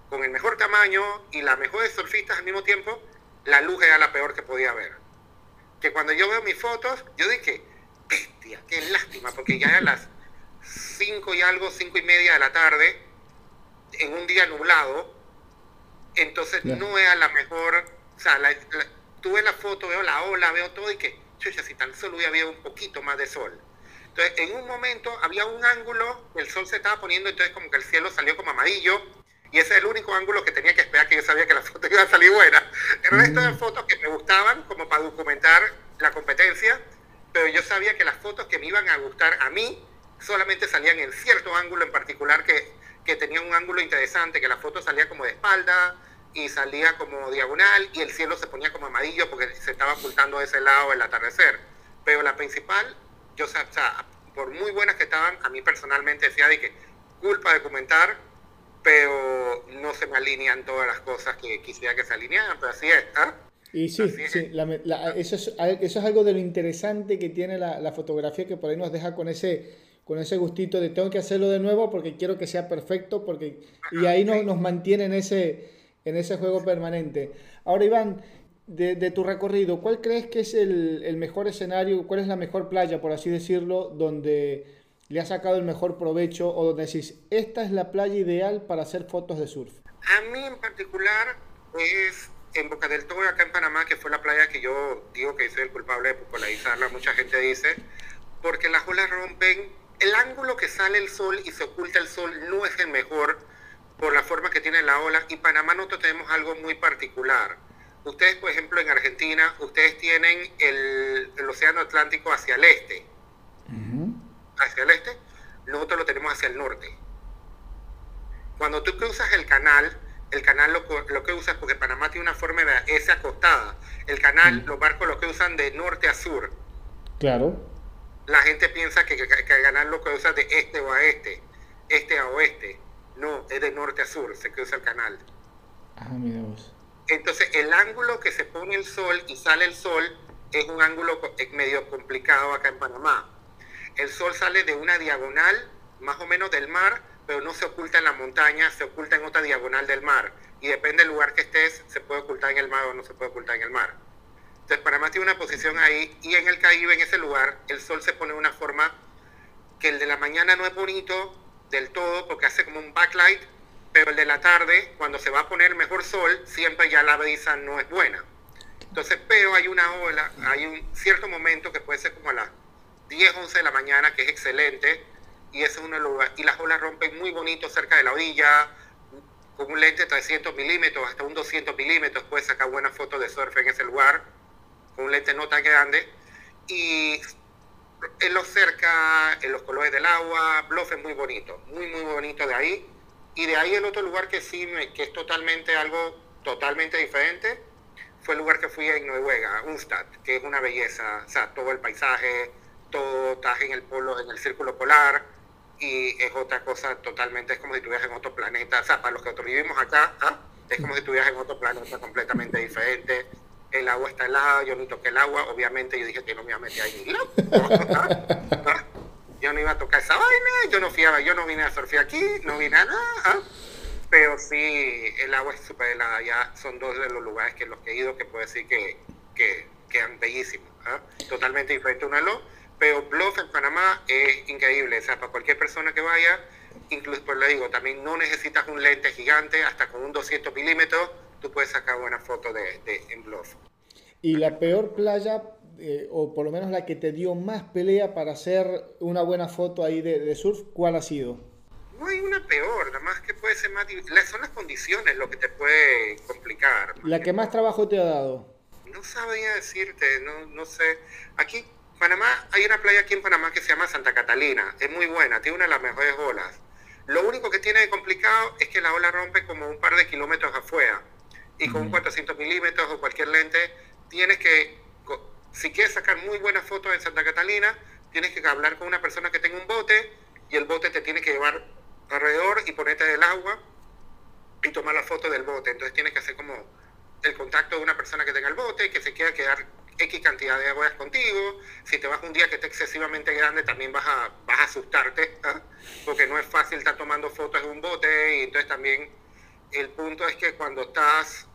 con el mejor tamaño y las mejores surfistas al mismo tiempo, la luz era la peor que podía haber. Que cuando yo veo mis fotos, yo dije, bestia, qué lástima, porque ya eran las 5 y algo, 5 y media de la tarde, en un día nublado, entonces no era la mejor, o sea, la, tuve la foto, veo la ola, veo todo y que, chucha, si tan solo hubiera habido un poquito más de sol. Entonces, en un momento había un ángulo, el sol se estaba poniendo, entonces como que el cielo salió como amarillo, y ese es el único ángulo que tenía que esperar, que yo sabía que la foto iba a salir buena. El resto de mm. fotos que me gustaban, como para documentar la competencia, pero yo sabía que las fotos que me iban a gustar a mí solamente salían en cierto ángulo en particular que, que tenía un ángulo interesante, que la foto salía como de espalda y salía como diagonal y el cielo se ponía como amarillo porque se estaba ocultando ese lado el atardecer. Pero la principal, yo, o sea, por muy buenas que estaban, a mí personalmente decía de que culpa de comentar, pero no se me alinean todas las cosas que quisiera que se alinearan, pero así es. ¿ah? Y sí, sí eso, es, eso es algo de lo interesante que tiene la, la, fotografía que por ahí nos deja con ese, con ese gustito de tengo que hacerlo de nuevo porque quiero que sea perfecto porque y ahí nos, nos mantiene en ese, en ese juego permanente. Ahora Iván, de, tu recorrido, ¿cuál crees que es el, mejor escenario, cuál es la mejor playa, por así decirlo, donde le ha sacado el mejor provecho o donde decís, esta es la playa ideal para hacer fotos de surf? A mí en particular es en Boca del Toro, acá en Panamá, que fue la playa que yo digo que soy el culpable de popularizarla, mucha gente dice, porque las olas rompen, el ángulo que sale el sol y se oculta el sol no es el mejor por la forma que tiene la ola, y Panamá nosotros tenemos algo muy particular. Ustedes, por ejemplo, en Argentina, ustedes tienen el, el océano Atlántico hacia el este. Hacia el este, nosotros lo tenemos hacia el norte. Cuando tú cruzas el canal, el canal lo, lo, que usa es porque Panamá tiene una forma de S acostada. El canal, los barcos lo que usan de norte a sur. Claro. La gente piensa que, que, el canal lo que usa de este o a este, este a oeste. No, es de norte a sur, se cruza el canal. Ah, mira vos. Entonces, el ángulo que se pone el sol y sale el sol es un ángulo medio complicado acá en Panamá. El sol sale de una diagonal, más o menos del mar, pero no se oculta en la montaña, se oculta en otra diagonal del mar. Y depende del lugar que estés, se puede ocultar en el mar o no se puede ocultar en el mar. Entonces Panamá tiene una posición ahí y en el Caribe, en ese lugar, el sol se pone de una forma que el de la mañana no es bonito del todo porque hace como un backlight, pero el de la tarde, cuando se va a poner mejor sol, siempre ya la brisa no es buena. Entonces, pero hay una ola, hay un cierto momento que puede ser como a las 10, 11 de la mañana, que es excelente, y es uno Y las olas rompen muy bonito cerca de la orilla, con un lente de 300 milímetros hasta un 200 milímetros, puedes sacar buenas fotos de surf en ese lugar, con un lente no tan grande. Y en lo cerca, en los colores del agua, Bluff es muy bonito, muy, muy bonito de ahí. Y de ahí el otro lugar que sí, que es totalmente algo totalmente diferente, fue el lugar que fui en Noruega, Unstad, que es una belleza, o sea, todo el paisaje, todo estás en el polo, en el círculo polar, y es otra cosa totalmente, es como si estuvieras en otro planeta, o sea, para los que nosotros vivimos acá, ¿ah? es como si estuvieras en otro planeta completamente diferente, el agua está helada, yo ni toqué el agua, obviamente yo dije que no me iba a meter ahí, ¿Ah? ¿Ah? yo no iba a tocar esa vaina, yo no, fui yo no vine a surfear aquí, no vine a nada, pero sí, el agua es súper helada, ya son dos de los lugares que los que he ido que puedo decir que, que quedan bellísimos, totalmente diferente uno al otro pero Bluff en Panamá es increíble, o sea, para cualquier persona que vaya, incluso, pues le digo, también no necesitas un lente gigante, hasta con un 200 milímetros, tú puedes sacar buena foto de, de en Bluff. ¿Y la peor playa, eh, o por lo menos la que te dio más pelea para hacer una buena foto ahí de, surf, cuál ha sido? No hay una peor, nada más que puede ser más Son las condiciones lo que te puede complicar. ¿La que más trabajo te ha dado? No sabía decirte, no, no sé. Aquí Panamá, hay una playa aquí en Panamá que se llama Santa Catalina. Es muy buena, tiene una de las mejores olas. Lo único que tiene de complicado es que la ola rompe como un par de kilómetros afuera. Y con un 400 milímetros o cualquier lente, tienes que, si quieres sacar muy buenas fotos en Santa Catalina, tienes que hablar con una persona que tenga un bote y el bote te tiene que llevar alrededor y ponerte del agua y tomar la foto del bote. Entonces tienes que hacer como el contacto de una persona que tenga el bote, que se quiera quedar X cantidad de horas contigo. Si te vas un día que esté excesivamente grande, también vas a, vas a asustarte, ¿ah? porque no es fácil estar tomando fotos en un bote. Y entonces también el punto es que cuando estás,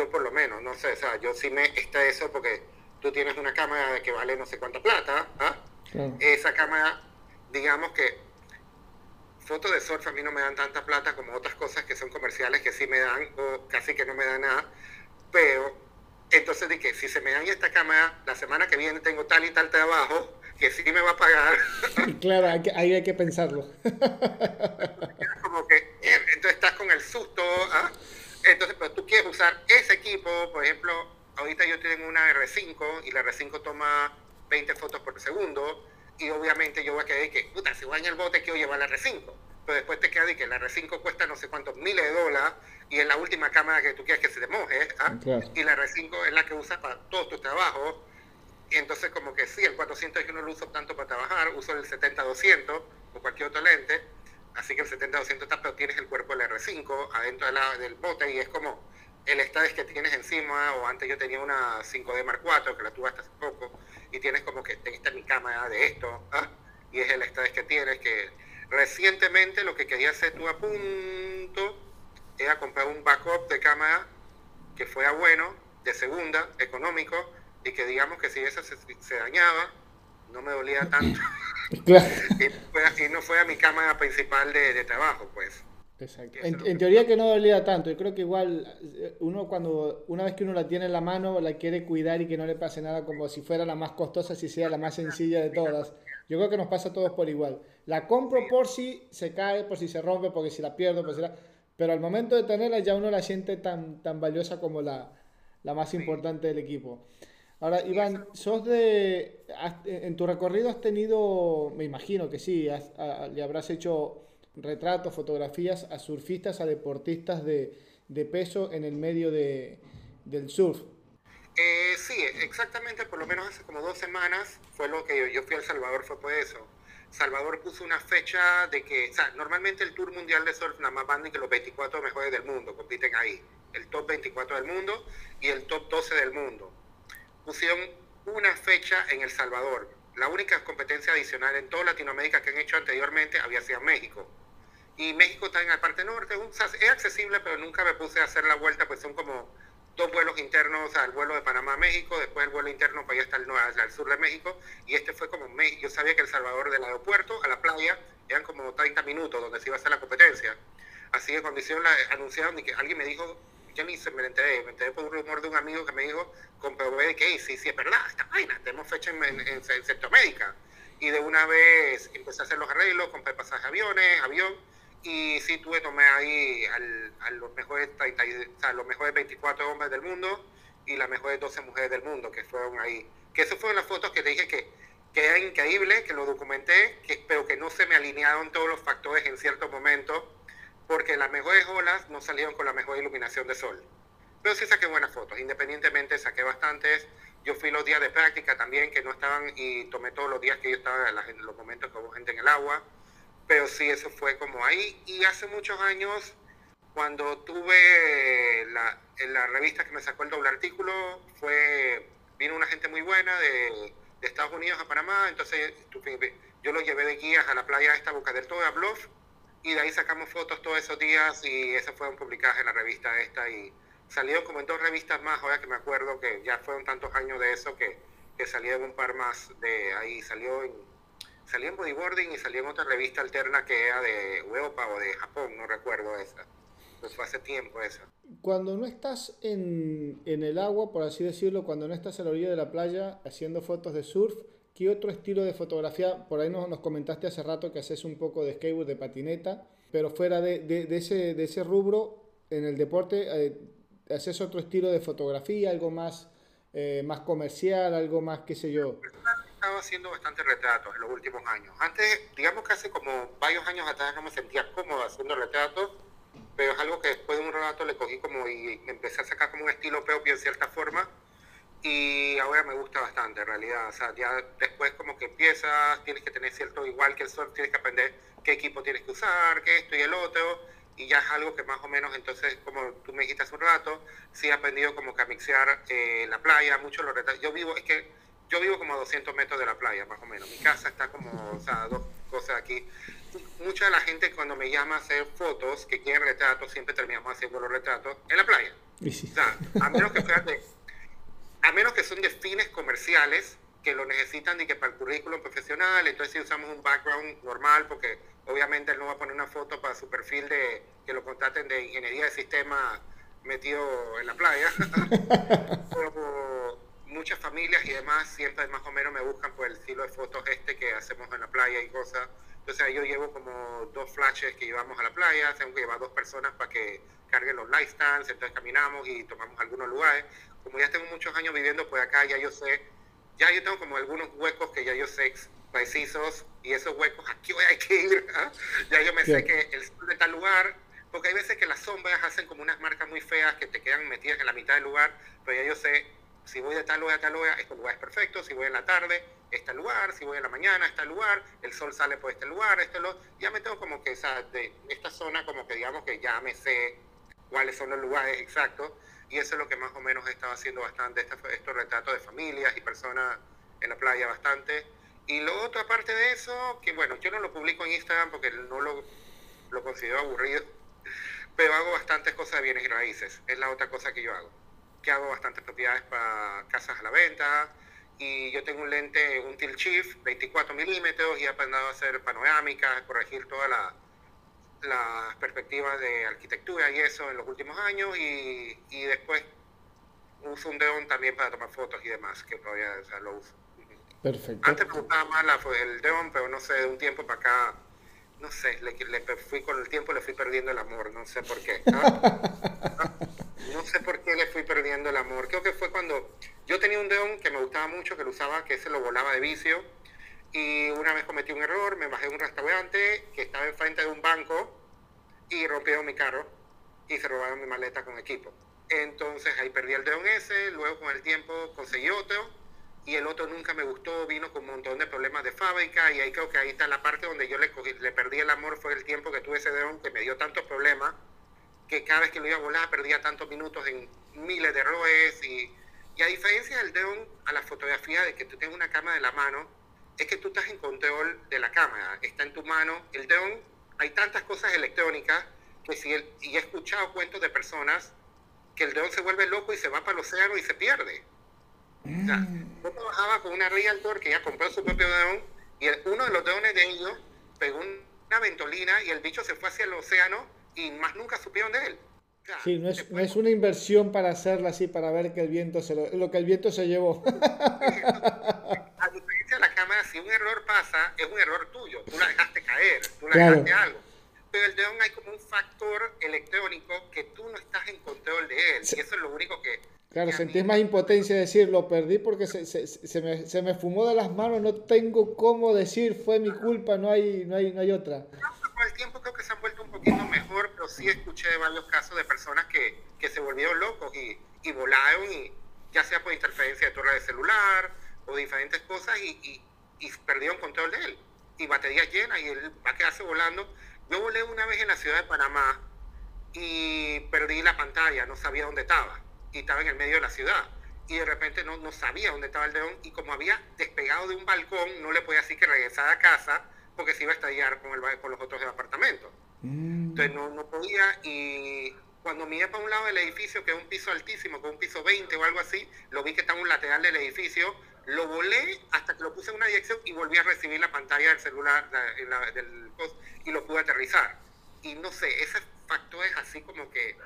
yo por lo menos, no sé, o sea, yo sí me estreso porque tú tienes una cámara que vale no sé cuánta plata, ¿ah? esa cámara, digamos que fotos de surf a mí no me dan tanta plata como otras cosas que son comerciales que sí me dan o casi que no me dan nada, pero entonces dije, si se me dan esta cámara, la semana que viene tengo tal y tal trabajo que sí me va a pagar. claro, ahí hay que pensarlo. como que, eh, entonces estás con el susto, ¿ah? Entonces, pero tú quieres usar ese equipo, por ejemplo, ahorita yo tengo una R5 y la R5 toma 20 fotos por segundo, y obviamente yo voy a quedar que, puta, si voy en el bote quiero llevar la R5. Pero después te queda de que la R5 cuesta no sé cuántos miles de dólares y es la última cámara que tú quieres que se te moje. ¿ah? Y la R5 es la que usas para todos tus trabajos. Y entonces como que sí, el 400 yo no lo uso tanto para trabajar, uso el 70-200 o cualquier otro lente. Así que el 70-200 está, pero tienes el cuerpo del R5 adentro del bote y es como el estatus que tienes encima, o antes yo tenía una 5D Mark IV, que la tuve hasta hace poco, y tienes como que, esta es mi cámara de esto, ¿ah? y es el estatus que tienes, que recientemente lo que quería hacer tú a punto era comprar un backup de cámara que fuera bueno, de segunda, económico, y que digamos que si esa se, dañaba, no me dolía tanto. y, no fuera mi cámara principal de, de trabajo, pues. Exacto. En, teoría que no dolía tanto. Yo creo que igual eh, uno cuando una vez que uno la tiene en la mano la quiere cuidar y que no le pase nada como si fuera la más costosa, si sea la más sencilla de todas. Yo creo que nos pasa a todos por igual. La compro por si se cae, por si se rompe, porque si la pierdo, por si la... pero al momento de tenerla ya uno la siente tan, tan valiosa como la, la más importante del equipo. Ahora, Iván, sos de. En tu recorrido has tenido, me imagino que sí, le habrás hecho retratos, fotografías a surfistas, a deportistas de, peso en el medio de, del surf. Eh, sí, exactamente, por lo menos hace como dos semanas fue lo que yo, fui a El Salvador, fue por eso. Salvador puso una fecha de que, o sea, normalmente el Tour Mundial de Surf nada más van que los 24 mejores del mundo compiten ahí. El top 24 del mundo y el top 12 del mundo. Pusieron una fecha en El Salvador. La única competencia adicional en toda Latinoamérica que han hecho anteriormente había sido México y México está en la parte norte. es accesible, pero nunca me puse a hacer la vuelta, pues son como dos vuelos internos, al vuelo de Panamá a México, después el vuelo interno para allá hasta el, sur de México, y este fue como México. Yo sabía que El Salvador del aeropuerto a la playa eran como 30 minutos donde se iba a hacer la competencia. Así que cuando hicieron la, anunciaron y que alguien me dijo, yo ni se me enteré, me enteré por un rumor de un amigo que me dijo, comprobé que sí, sí, es verdad, esta vaina, tenemos fecha en, en, en Centroamérica. Y de una vez empecé a hacer los arreglos, compré pasajes aviones, avión, y sí tuve, tomé ahí a los mejores 30, o sea, los mejores 24 hombres del mundo y las mejores 12 mujeres del mundo que fueron ahí. Que esas fueron las fotos que te dije que, que era increíble, que lo documenté, que, pero que no se me alinearon todos los factores en cierto momento, porque las mejores olas no salieron con la mejor iluminación de sol. Pero sí saqué buenas fotos, independientemente saqué bastantes. Yo fui los días de práctica también, que no estaban, y tomé todos los días que yo estaba en los momentos que hubo gente en el agua pero sí, eso fue como ahí. Y hace muchos años, cuando tuve la, en la revista que me sacó el doble artículo, fue vino una gente muy buena de, Estados Unidos a Panamá, entonces yo lo llevé de guías a la playa esta Boca del Todo, a Bluff, y de ahí sacamos fotos todos esos días y esas fueron publicadas en la revista esta y salieron como en dos revistas más, ahora que me acuerdo que ya fueron tantos años de eso que, que salieron un par más de ahí, salió en salí en bodyboarding y salí en otra revista alterna que era de Europa o de Japón, no recuerdo esa. Pues fue hace tiempo esa. Cuando no estás en, en, el agua, por así decirlo, cuando no estás a la orilla de la playa haciendo fotos de surf, ¿qué otro estilo de fotografía? Por ahí nos, nos comentaste hace rato que haces un poco de skateboard, de patineta, pero fuera de, de, ese, de ese rubro, en el deporte, eh, ¿haces otro estilo de fotografía, algo más, eh, más comercial, algo más, qué sé yo? estado haciendo bastante retratos en los últimos años. Antes, digamos que hace como varios años atrás no me sentía cómodo haciendo retratos, pero es algo que después de un rato le cogí como y empecé a sacar como un estilo propio en cierta forma y ahora me gusta bastante en realidad. O sea, ya después como que empiezas, tienes que tener cierto, igual que el surf, tienes que aprender qué equipo tienes que usar, qué esto y el otro, y ya es algo que más o menos, entonces, como tú me dijiste hace un rato, sí he aprendido como que a mixear eh, la playa, mucho los retratos. Yo vivo, es que yo vivo como a 200 metros de la playa, más o menos. Mi casa está como, o sea, dos cosas aquí. Mucha de la gente cuando me llama a hacer fotos, que quieren retratos, siempre terminamos haciendo los retratos en la playa. O sea, a menos que fíjate, a menos que son de fines comerciales, que lo necesitan y que para el currículum profesional, entonces si usamos un background normal, porque obviamente él no va a poner una foto para su perfil de que lo contraten de ingeniería de sistema metido en la playa. muchas familias y demás siempre más o menos me buscan por el estilo de fotos este que hacemos en la playa y cosas. Entonces yo llevo como dos flashes que llevamos a la playa, tengo que llevar dos personas para que carguen los stands, entonces caminamos y tomamos algunos lugares. Como ya tengo muchos años viviendo por acá, ya yo sé, ya yo tengo como algunos huecos que ya yo sé precisos y esos huecos aquí voy a que ir. ¿ah? Ya yo me sé que el sol de tal lugar, porque hay veces que las sombras hacen como unas marcas muy feas que te quedan metidas en la mitad del lugar, pero ya yo sé si voy de tal lugar a tal lugar, este lugar es perfecto. Si voy en la tarde, este lugar. Si voy en la mañana, este lugar. El sol sale por este lugar, este lo Ya me tengo como que esa, de esta zona, como que digamos que ya me sé cuáles son los lugares exactos. Y eso es lo que más o menos he estado haciendo bastante, estos retratos de familias y personas en la playa bastante. Y lo otro, aparte de eso, que bueno, yo no lo publico en Instagram porque no lo, lo considero aburrido, pero hago bastantes cosas de bienes y raíces. Es la otra cosa que yo hago que hago bastantes propiedades para casas a la venta. Y yo tengo un lente, un Tilt Shift, 24 milímetros, y he aprendido a hacer panorámicas, corregir todas las perspectivas de arquitectura y eso en los últimos años. Y, y después uso un Deon también para tomar fotos y demás, que todavía lo uso. Perfecto. Antes me gustaba más la, el Deon, pero no sé, de un tiempo para acá no sé, le, fui con el tiempo le fui perdiendo el amor, no sé por qué. ¿no? sé por qué le fui perdiendo el amor. Creo que fue cuando yo tenía un deón que me gustaba mucho, que lo usaba, que se lo volaba de vicio. Y una vez cometí un error, me bajé de un restaurante que estaba enfrente de un banco y rompieron mi carro y se robaron mi maleta con equipo. Entonces ahí perdí el deón ese, luego con el tiempo conseguí otro y el otro nunca me gustó, vino con un montón de problemas de fábrica y ahí creo que ahí está la parte donde yo le, perdí el amor, fue el tiempo que tuve ese deón que me dio tantos problemas que cada vez que lo iba a volar perdía tantos minutos en miles de errores y, y a diferencia del deón a la fotografía de que tú tengas una cámara de la mano, es que tú estás en control de la cámara, está en tu mano, el deón, hay tantas cosas electrónicas que si y he escuchado cuentos de personas que el deón se vuelve loco y se va para el océano y se pierde yo trabajaba con una Realtor que ya compró su propio deón y uno de los deones de ellos pegó una ventolina y el bicho se fue hacia el océano y más nunca supieron de él. sí, no es, no es, una inversión para hacerla así, para ver que el viento se lo, lo que el viento se llevó. A diferencia de la si un error pasa, es un error tuyo. Tú la dejaste caer, tú la dejaste algo. Pero el deón hay como un factor electrónico que tú no estás en control de él. Y eso es lo único que, Claro, sentís más impotencia de decir, lo perdí porque se, se, se, me, se, me, fumó de las manos, no tengo cómo decir, fue mi culpa, no hay, no hay, no hay otra. Con el tiempo creo que se han vuelto un poquito mejor, pero sí escuché varios casos de personas que, que se volvieron locos y, y, volaron, y, ya sea por interferencia de torre de celular o diferentes cosas, y, y, y perdieron control de él. Y batería llena y él va a quedarse volando. Yo volé una vez en la ciudad de Panamá y perdí la pantalla, no sabía dónde estaba y estaba en el medio de la ciudad. Y de repente no, no sabía dónde estaba el león y como había despegado de un balcón, no le podía decir que regresara a casa porque se iba a estallar con, el, con los otros apartamentos. Mm. Entonces no, no podía y cuando miré para un lado del edificio, que es un piso altísimo, con un piso 20 o algo así, lo vi que estaba en un lateral del edificio, lo volé hasta que lo puse en una dirección y volví a recibir la pantalla del celular del post y lo pude aterrizar. Y no sé, ese factor es así como que,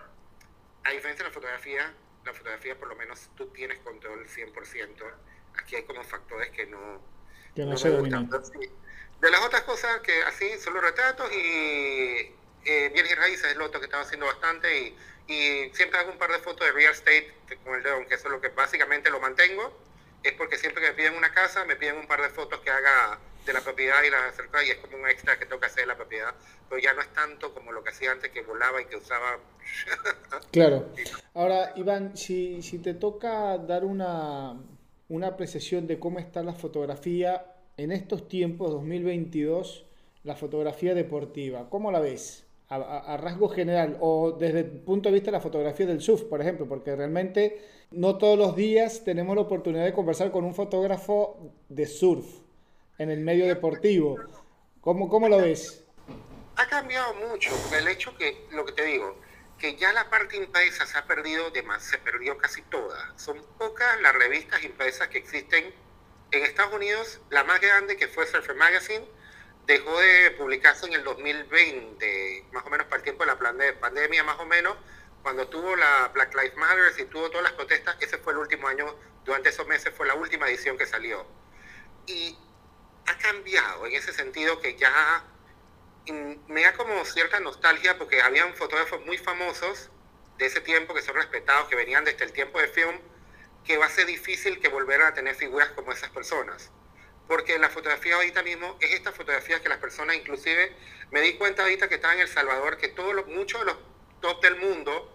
a diferencia de la fotografía, la fotografía por lo menos tú tienes control 100%. Aquí hay como factores que no, que no, se dominan. De las otras cosas que así son los retratos y eh, bienes y raíces es lo otro que estaba haciendo bastante y, y, siempre hago un par de fotos de real estate con el dedo, que eso es lo que básicamente lo mantengo. Es porque siempre que me piden una casa me piden un par de fotos que haga de la propiedad y la acerca y es como un extra que que hacer de la propiedad, pero ya no es tanto como lo que hacía antes que volaba y que usaba. claro. Ahora, Iván, si, si te toca dar una, una apreciación de cómo está la fotografía en estos tiempos, 2022, la fotografía deportiva, ¿cómo la ves? A, a, rasgo general o desde el punto de vista de la fotografía del surf, por ejemplo, porque realmente no todos los días tenemos la oportunidad de conversar con un fotógrafo de surf en el medio deportivo. ¿Cómo, cómo lo ves? Ha cambiado mucho, el hecho que, lo que te digo, que ya la parte impresa se ha perdido, de más, se perdió casi toda. Son pocas las revistas impresas que existen en Estados Unidos. La más grande, que fue Surfer Magazine, dejó de publicarse en el 2020, más o menos para el tiempo de la pandemia, más o menos, cuando tuvo la Black Lives Matter y tuvo todas las protestas, ese fue el último año, durante esos meses fue la última edición que salió. Y ha cambiado en ese sentido que ya me da como cierta nostalgia porque habían fotógrafos muy famosos de ese tiempo que son respetados, que venían desde el tiempo de film, que va a ser difícil que volvieran a tener figuras como esas personas. Porque la fotografía ahorita mismo es esta fotografía que las personas, inclusive, me di cuenta ahorita que estaba en El Salvador, que todos muchos de los top del mundo,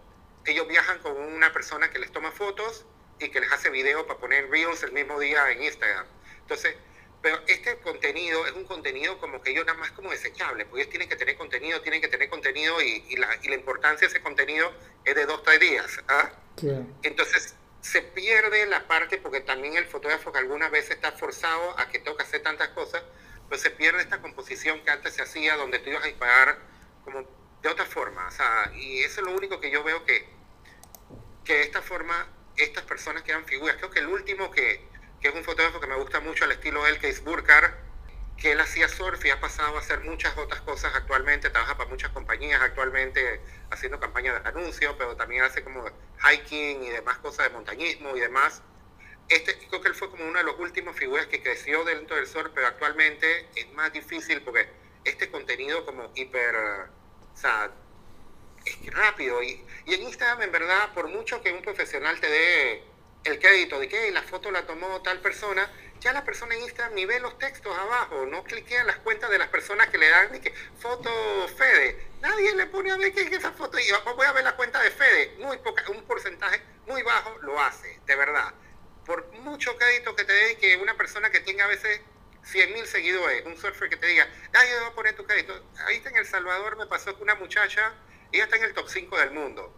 ellos viajan con una persona que les toma fotos y que les hace video para poner reels el mismo día en Instagram. Entonces, pero este contenido es un contenido como que ellos nada más como desechable, porque ellos tienen que tener contenido, tienen que tener contenido y, la, y la, importancia de ese contenido es de dos, tres días. ¿ah? Entonces se pierde la parte, porque también el fotógrafo que algunas veces está forzado a que toque hacer tantas cosas, pues se pierde esta composición que antes se hacía, donde tú ibas a disparar como de otra forma. O sea, y eso es lo único que yo veo que, que de esta forma estas personas quedan figuras. Creo que el último que que es un fotógrafo que me gusta mucho al estilo él, que es Burkhardt, que él hacía surf y ha pasado a hacer muchas otras cosas actualmente, trabaja para muchas compañías actualmente haciendo campañas de anuncios, pero también hace como hiking y demás cosas de montañismo y demás. Este, creo que él fue como una de las últimas figuras que creció dentro del surf, pero actualmente es más difícil porque este contenido como hiper, o sea, es rápido. Y, y en Instagram, en verdad, por mucho que un profesional te dé el crédito de que la foto la tomó tal persona, ya la persona en Instagram ni ve los textos abajo, no cliquea las cuentas de las personas que le dan ni que foto Fede. Nadie le pone a ver qué es esa foto y voy a ver la cuenta de Fede. Muy poca, un porcentaje muy bajo lo hace, de verdad. Por mucho crédito que te dé que una persona que tenga a veces 100 mil seguidores, un surfer que te diga, ay, yo voy a poner tu crédito. Ahí está en El Salvador, me pasó que una muchacha, ella está en el top 5 del mundo.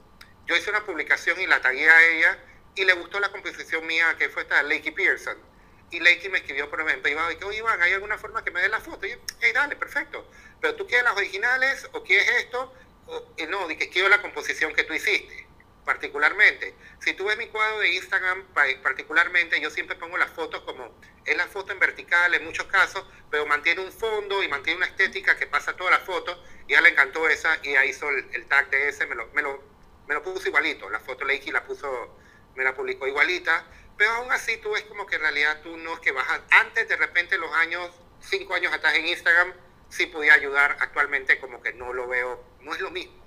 Yo hice una publicación y la tagué a ella y le gustó la composición mía que fue esta Lakey Pearson. Y Lakey me escribió por privado y que, oye Iván, ¿hay alguna forma que me dé la foto? Y yo, hey, dale, perfecto. Pero tú quieres las originales o quieres esto? O, no, que quiero la composición que tú hiciste, particularmente. Si tú ves mi cuadro de Instagram, particularmente, yo siempre pongo las fotos como, es la foto en vertical en muchos casos, pero mantiene un fondo y mantiene una estética que pasa toda la foto. Y a le encantó esa y ahí hizo el, tag de ese, me lo, me lo, me lo puso igualito. La foto Lakey la puso me la publicó igualita, pero aún así tú ves como que en realidad tú no es que bajas. Antes, de repente, los años, cinco años atrás en Instagram, sí podía ayudar, actualmente como que no lo veo, no es lo mismo.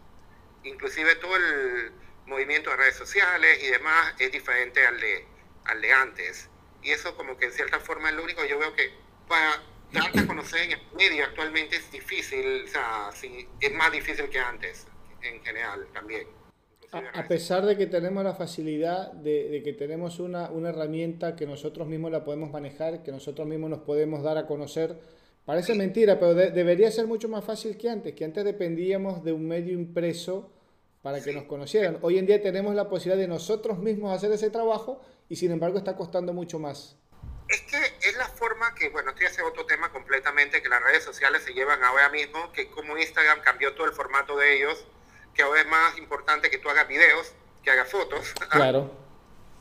Inclusive todo el movimiento de redes sociales y demás es diferente al de, al de antes. Y eso como que en cierta forma es lo único yo veo que para darte a conocer en el medio actualmente es difícil, o sea, sí, es más difícil que antes en general también a, pesar de que tenemos la facilidad de, que tenemos una, una, herramienta que nosotros mismos la podemos manejar, que nosotros mismos nos podemos dar a conocer, parece mentira, pero debería ser mucho más fácil que antes, que antes dependíamos de un medio impreso para que nos conocieran. Hoy en día tenemos la posibilidad de nosotros mismos hacer ese trabajo y sin embargo está costando mucho más. Es que es la forma que, bueno, estoy haciendo otro tema completamente, que las redes sociales se llevan ahora mismo, que como Instagram cambió todo el formato de ellos, que ahora es más importante que tú hagas videos, que hagas fotos. Claro.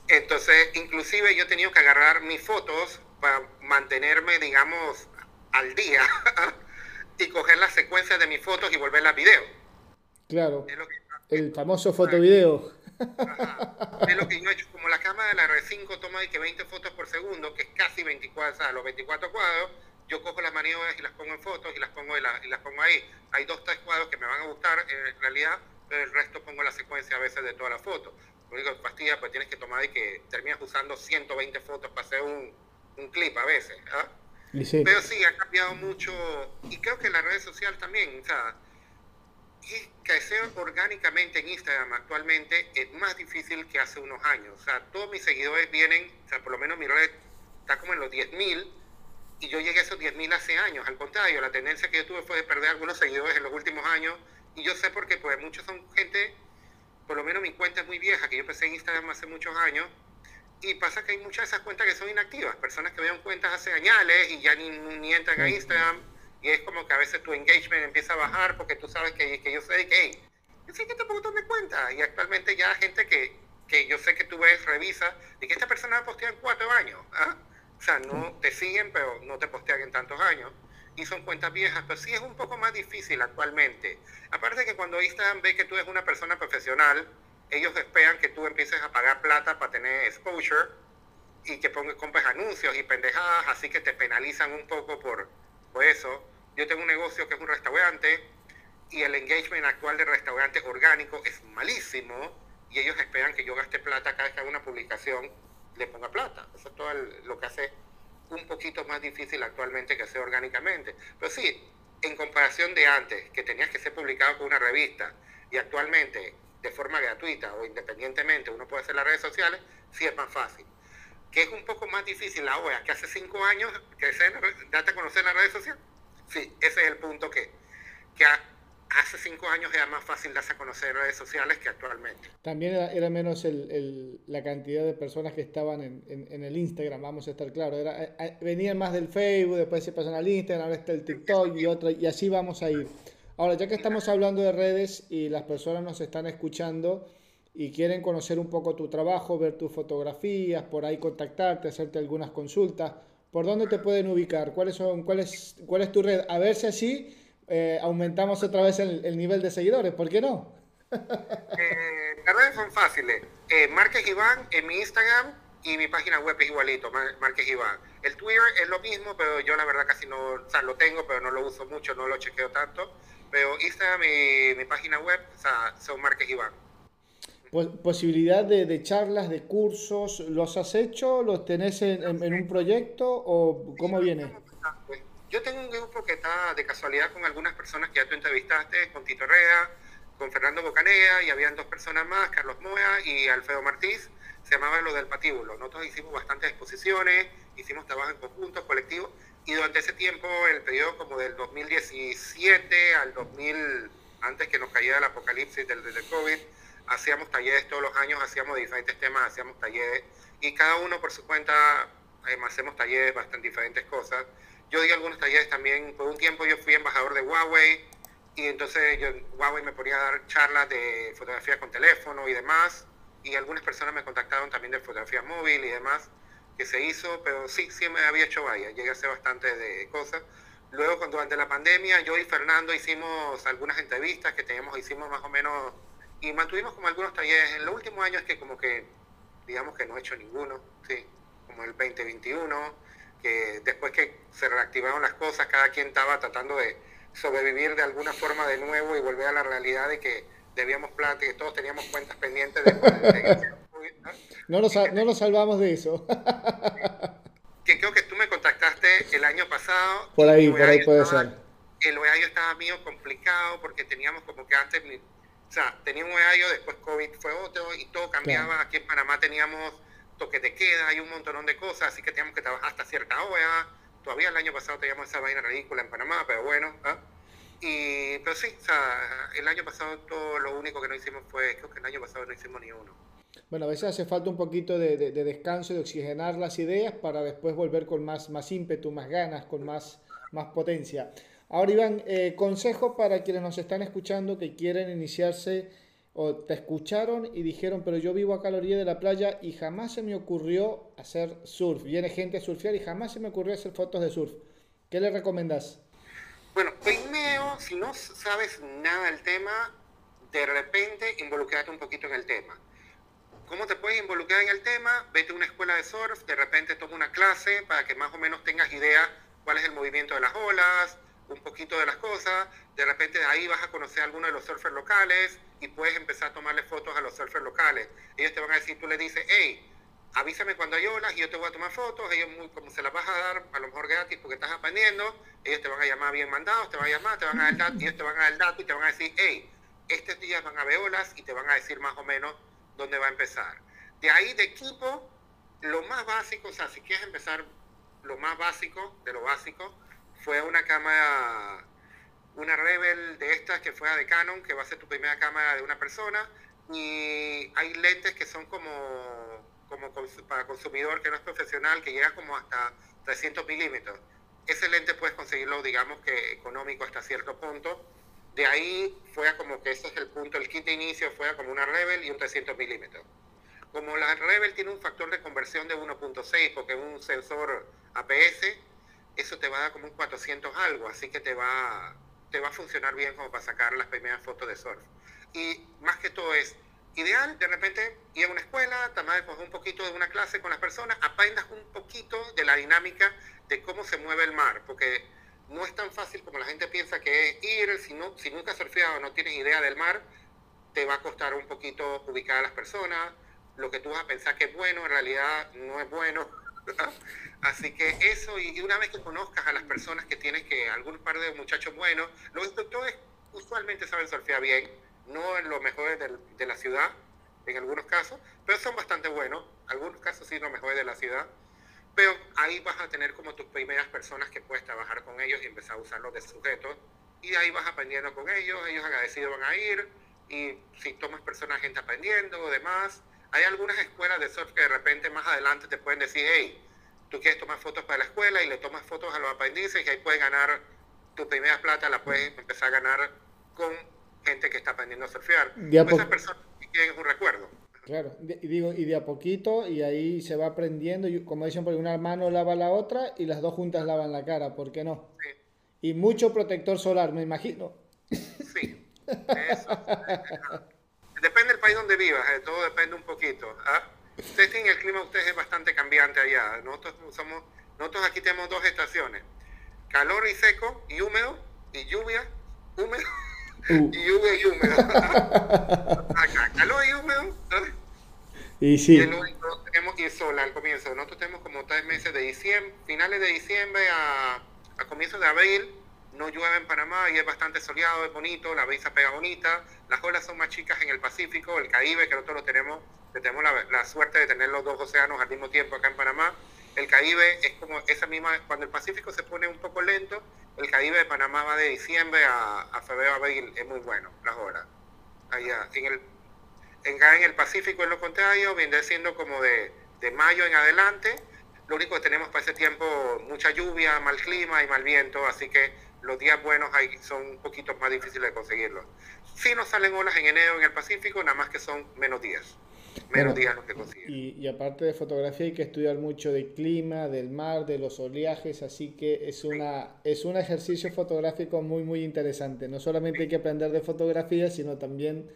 Entonces, inclusive yo he tenido que agarrar mis fotos para mantenerme, digamos, al día y coger las secuencias de mis fotos y volverlas video. Claro. el famoso fotovideo. Es lo que yo he hecho, como la cámara de la R5 toma que 20 fotos por segundo, que es casi 24, o sea, los 24 cuadros, yo cojo las maniobras y las pongo en fotos y las pongo, y, las pongo ahí. Hay dos, tres cuadros que me van a gustar en realidad, pero el resto pongo la secuencia a veces de toda la foto. Lo único que fastidia, pues tienes que tomar y que terminas usando 120 fotos para hacer un, un clip a veces. ¿ah? Pero sí, ha cambiado mucho y creo que la red social también, o sea, y crecer orgánicamente en Instagram actualmente es más difícil que hace unos años. O sea, todos mis seguidores vienen, o sea, por lo menos mi red está como en los 10.000 y yo llegué a esos 10.000 hace años. Al contrario, la tendencia que yo tuve fue de perder algunos seguidores en los últimos años. Y yo sé por qué, pues muchos son gente, por lo menos mi cuenta es muy vieja, que yo empecé en Instagram hace muchos años. Y pasa que hay muchas de esas cuentas que son inactivas. Personas que vean cuentas hace años y ya ni, ni entran a Instagram. Y es como que a veces tu engagement empieza a bajar porque tú sabes que, que yo sé que, hey, Yo sé que te pongo me cuenta. Y actualmente ya gente que, que yo sé que tú ves, revisa, y que esta persona ha posteado en cuatro años. ¿ah? O sea, no te siguen, pero no te postean en tantos años. Y son cuentas viejas, pero sí es un poco más difícil actualmente. Aparte que cuando Instagram ve que tú eres una persona profesional, ellos esperan que tú empieces a pagar plata para tener exposure y que pongas, compres anuncios y pendejadas, así que te penalizan un poco por, por eso. Yo tengo un negocio que es un restaurante y el engagement actual de restaurantes orgánicos es malísimo y ellos esperan que yo gaste plata cada vez que haga una publicación, le ponga plata. Eso es todo lo que hace un poquito más difícil actualmente que hacer orgánicamente. Pero sí, en comparación de antes, que tenías que ser publicado con una revista y actualmente de forma gratuita o independientemente uno puede hacer las redes sociales, sí es más fácil. Que es un poco más difícil ahora que hace cinco años que date a conocer las redes sociales. Sí, ese es el punto que, que hace cinco años era más fácil darse a conocer redes sociales que actualmente. También era, menos el, la cantidad de personas que estaban en, en, el Instagram, vamos a estar claros. Era, eh, eh, venían más del Facebook, después se pasan al Instagram, ahora está el TikTok y otra, y así vamos a ir. Ahora, ya que estamos hablando de redes y las personas nos están escuchando y quieren conocer un poco tu trabajo, ver tus fotografías, por ahí contactarte, hacerte algunas consultas, ¿por dónde te pueden ubicar? ¿Cuáles son, cuál, es, ¿Cuál es tu red? A ver si así eh, aumentamos otra vez el, nivel de seguidores, ¿por qué no? eh, las redes son fáciles. Eh, Márquez Iván en mi Instagram y mi página web es igualito, Márquez Iván. El Twitter es lo mismo, pero yo la verdad casi no, o sea, lo tengo, pero no lo uso mucho, no lo chequeo tanto. Pero Instagram y mi página web son Márquez Iván. ¿Posibilidad de, charlas, de cursos? ¿Los has hecho? ¿Los tenés en, un proyecto o cómo viene? Yo tengo un grupo que está de casualidad con algunas personas que ya tú entrevistaste, con Tito Rea, con Fernando Bocanea y habían dos personas más, Carlos Moya y Alfredo Martínez, se llamaba Lo del Patíbulo. Nosotros hicimos bastantes exposiciones, hicimos trabajo en conjunto, colectivo, y durante ese tiempo, el periodo como del 2017 al 2000, antes que nos cayera el apocalipsis del, del COVID, hacíamos talleres todos los años, hacíamos diferentes temas, hacíamos talleres, y cada uno por su cuenta, además hacemos talleres, bastante diferentes cosas. Yo di algunos talleres también, por un tiempo yo fui embajador de Huawei, y entonces yo, Huawei me ponía a dar charlas de fotografía con teléfono y demás, y algunas personas me contactaron también de fotografía móvil y demás que se hizo, pero sí, sí me había hecho vaya, llegué a hacer bastante de cosas. Luego, cuando durante la pandemia, yo y Fernando hicimos algunas entrevistas que teníamos, hicimos más o menos, y mantuvimos como algunos talleres. En los últimos años que como que, digamos que no he hecho ninguno, sí, como el 2021, que después que se reactivaron las cosas, cada quien estaba tratando de sobrevivir de alguna forma de nuevo y volver a la realidad de que debíamos plata y que todos teníamos cuentas pendientes de, de no nos, no salvamos de eso. que creo que tú me contactaste el año pasado. Por ahí, por ahí puede ser. El horario estaba mío complicado porque teníamos como que antes, o sea, tenía un horario, después COVID fue otro y todo cambiaba. Aquí en Panamá teníamos toque de queda y un montón de cosas, así que teníamos que trabajar hasta cierta hora. Todavía el año pasado teníamos esa vaina ridícula en Panamá, pero bueno. ¿ah? Y, pero sí, o sea, el año pasado todo lo único que no hicimos fue, creo que el año pasado no hicimos ni uno. Bueno, a veces hace falta un poquito de, de, de, descanso, de oxigenar las ideas para después volver con más, más ímpetu, más ganas, con más, más potencia. Ahora, Iván, eh, consejo para quienes nos están escuchando que quieren iniciarse o te escucharon y dijeron, pero yo vivo acá a la orilla de la playa y jamás se me ocurrió hacer surf. Viene gente a surfear y jamás se me ocurrió hacer fotos de surf. ¿Qué le recomendás? Bueno, primero, si no sabes nada del tema, de repente involucrate un poquito en el tema ¿Cómo te puedes involucrar en el tema? Vete a una escuela de surf, de repente toma una clase para que más o menos tengas idea cuál es el movimiento de las olas, un poquito de las cosas. De repente de ahí vas a conocer a alguno de los surfers locales y puedes empezar a tomarle fotos a los surfers locales. Ellos te van a decir, tú le dices, hey, avísame cuando hay olas y yo te voy a tomar fotos. Ellos, muy, como se las vas a dar, a lo mejor gratis porque estás aprendiendo, ellos te van a llamar bien mandados, te van a llamar, te van a dar ellos te van a dar el dato y te van a decir, hey, estos días van a ver olas y te van a decir más o menos dónde va a empezar. De ahí de equipo, lo más básico, o sea, si quieres empezar lo más básico de lo básico, fue una cámara, una Rebel de estas que fue de Canon, que va a ser tu primera cámara de una persona, y hay lentes que son como, como para consumidor que no es profesional, que llega como hasta 300 milímetros. Ese lente puedes conseguirlo, digamos que económico hasta cierto punto, De ahí fue como que ese es el punto, el kit de inicio fue como una Rebel y un 300 milímetros. Como la Rebel tiene un factor de conversión de 1.6 porque es un sensor APS, eso te va a dar como un 400 algo, así que te va, te va a funcionar bien como para sacar las primeras fotos de surf. Y más que todo es ideal, de repente ir a una escuela, tomar un poquito de una clase con las personas, aprendas un poquito de la dinámica de cómo se mueve el mar, porque no es tan fácil como la gente piensa que es ir, si, no, si nunca has surfeado, no tienes idea del mar, te va a costar un poquito ubicar a las personas, lo que tú vas a pensar que es bueno, en realidad no es bueno. Así que eso, y una vez que conozcas a las personas que tienes que, algún par de muchachos buenos, los instructores usualmente saben surfear bien, no en los mejores de la ciudad, en algunos casos, pero son bastante buenos, algunos casos sí los mejores de la ciudad, pero ahí vas a tener como tus primeras personas que puedes trabajar con ellos y empezar a usarlos de sujetos, y ahí vas aprendiendo con ellos, ellos agradecidos van a ir, y si tomas personas, gente aprendiendo o demás, hay algunas escuelas de surf que de repente más adelante te pueden decir, hey, tú quieres tomar fotos para la escuela y le tomas fotos a los aprendices y ahí puedes ganar tu primera plata, la puedes empezar a ganar con gente que está aprendiendo a surfear. Pues esas personas tienen un recuerdo. Claro, y digo, y de a poquito, y ahí se va aprendiendo, y como dicen, porque una mano lava la otra y las dos juntas lavan la cara, ¿por qué no? Sí. Y mucho protector solar, me imagino. Sí, eso. Depende del país donde vivas, eh, todo depende un poquito. ¿ah? Ustedes tienen el clima, ustedes es bastante cambiante allá. Nosotros, somos, nosotros aquí tenemos dos estaciones, calor y seco, y húmedo, y lluvia, húmedo Uh. Y lluvia y húmedo. Acá, calor y húmedo. Y sí. Y, tenemos, y sol al comienzo. Nosotros tenemos como tres meses de diciembre, finales de diciembre a, a comienzos de abril. No llueve en Panamá y es bastante soleado, es bonito, la brisa pega bonita. Las olas son más chicas en el Pacífico, el Caribe, que nosotros tenemos, tenemos la, la suerte de tener los dos océanos al mismo tiempo acá en Panamá. El Caribe es como esa misma, cuando el Pacífico se pone un poco lento, el Caribe de Panamá va de diciembre a, a febrero, abril, es muy bueno las horas. Allá, en el, en, en el Pacífico es lo contrario, viene siendo como de, de mayo en adelante. Lo único que tenemos para ese tiempo, mucha lluvia, mal clima y mal viento, así que los días buenos hay, son un poquito más difíciles de conseguirlos. Sí nos salen olas en enero en el Pacífico, nada más que son menos días menos días que Y, y, aparte de fotografía hay que estudiar mucho del clima, del mar, de los oleajes, así que es, una, es un ejercicio fotográfico muy, muy interesante. No solamente hay que aprender de fotografía, sino también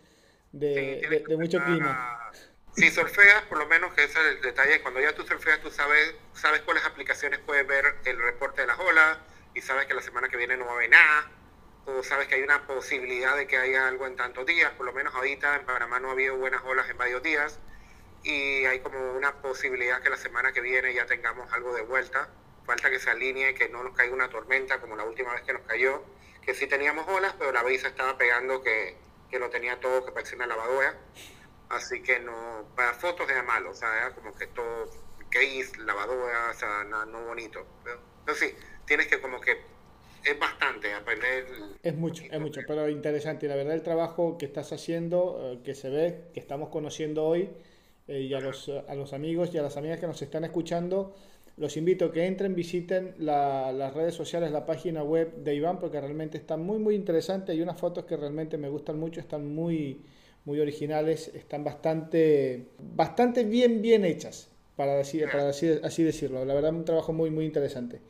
de, de, mucho clima. Si surfeas, por lo menos que ese es el detalle, cuando ya tú surfeas, tú sabes, sabes cuáles aplicaciones puedes ver el reporte de las olas y sabes que la semana que viene no va a haber nada. O sabes que hay una posibilidad de que haya algo en tantos días, por lo menos ahorita en Panamá no ha habido buenas olas en varios días y hay como una posibilidad que la semana que viene ya tengamos algo de vuelta, falta que se alinee, que no nos caiga una tormenta como la última vez que nos cayó, que sí teníamos olas, pero la brisa estaba pegando que, que lo tenía todo, que parecía una lavadora, así que no, para fotos era malo, o sea, era como que todo gris, lavadora, o sea, no, no bonito, pero, sí, tienes que como que es bastante aprender. Es mucho, es mucho, pero interesante. Y la verdad, el trabajo que estás haciendo, eh, que se ve, que estamos conociendo hoy, eh, y a los, a los amigos y a las amigas que nos están escuchando, los invito a que entren, visiten las redes sociales, la página web de Iván, porque realmente está muy, muy interesante. Hay unas fotos que realmente me gustan mucho, están muy, muy originales, están bastante, bastante bien, bien hechas, para, decir, para así, así decirlo. La verdad, un trabajo muy, muy interesante.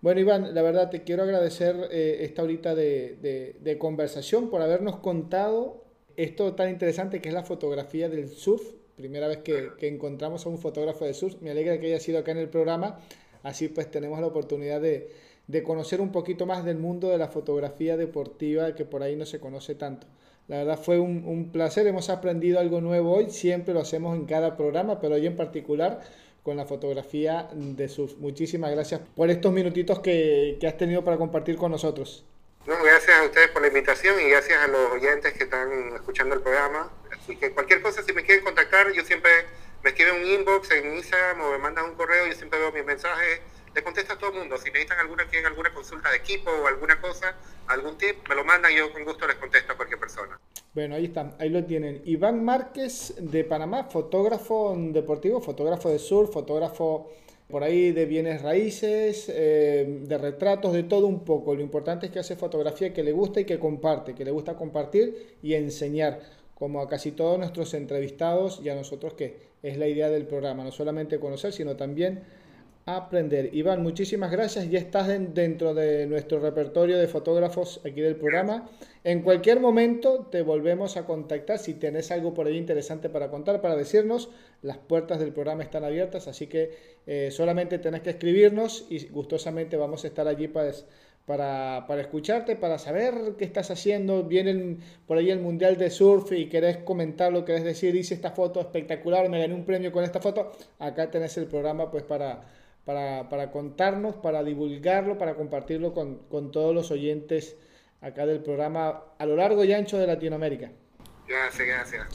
Bueno, Iván, la verdad te quiero agradecer eh, esta horita de, conversación por habernos contado esto tan interesante que es la fotografía del surf. Primera vez que, encontramos a un fotógrafo de surf. Me alegra que haya sido acá en el programa. Así pues tenemos la oportunidad de, conocer un poquito más del mundo de la fotografía deportiva que por ahí no se conoce tanto. La verdad fue un, un placer, hemos aprendido algo nuevo hoy, siempre lo hacemos en cada programa, pero hoy en particular con la fotografía de sus. Muchísimas gracias por estos minutitos que, que has tenido para compartir con nosotros. No, gracias a ustedes por la invitación y gracias a los oyentes que están escuchando el programa. Así que cualquier cosa, si me quieren contactar, yo siempre me escriben un inbox en Instagram o me mandan un correo, yo siempre veo mis mensajes le contesto a todo el mundo. Si necesitan alguna, quieren alguna consulta de equipo o alguna cosa, algún tip, me lo mandan y yo con gusto les contesto a cualquier persona. Bueno, ahí están, ahí lo tienen. Iván Márquez de Panamá, fotógrafo deportivo, fotógrafo de sur, fotógrafo por ahí de bienes raíces, eh, de retratos, de todo un poco. Lo importante es que hace fotografía que le gusta y que comparte, que le gusta compartir y enseñar, como a casi todos nuestros entrevistados y a nosotros que es la idea del programa, no solamente conocer, sino también aprender. Iván, muchísimas gracias. Ya estás dentro de nuestro repertorio de fotógrafos aquí del programa. En cualquier momento te volvemos a contactar si tenés algo por ahí interesante para contar, para decirnos. Las puertas del programa están abiertas, así que eh, solamente tenés que escribirnos y gustosamente vamos a estar allí para, para, para, escucharte, para saber qué estás haciendo. Viene por ahí el Mundial de Surf y querés comentarlo, querés decir, hice esta foto espectacular, me gané un premio con esta foto. Acá tenés el programa pues para para, contarnos, para divulgarlo, para compartirlo con, con, todos los oyentes acá del programa a lo largo y ancho de Latinoamérica. Gracias, gracias.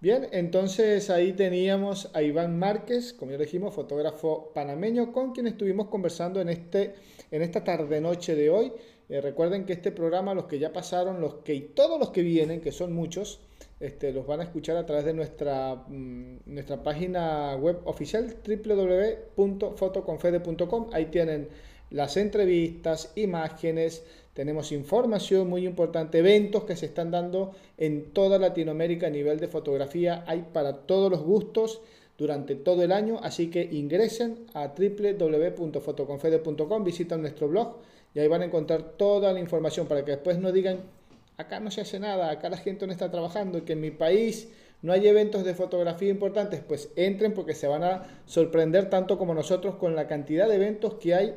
Bien, entonces ahí teníamos a Iván Márquez, como ya dijimos, fotógrafo panameño, con quien estuvimos conversando en, este, en esta tarde-noche de hoy. Eh, recuerden que este programa, los que ya pasaron, los que y todos los que vienen, que son muchos, este, los van a escuchar a través de nuestra, mm, nuestra página web oficial www.fotoconfede.com. Ahí tienen las entrevistas, imágenes, tenemos información muy importante, eventos que se están dando en toda Latinoamérica a nivel de fotografía. Hay para todos los gustos durante todo el año, así que ingresen a www.fotoconfede.com, visitan nuestro blog y ahí van a encontrar toda la información para que después no digan acá no se hace nada, acá la gente no está trabajando y que en mi país no hay eventos de fotografía importantes, pues entren porque se van a sorprender tanto como nosotros con la cantidad de eventos que hay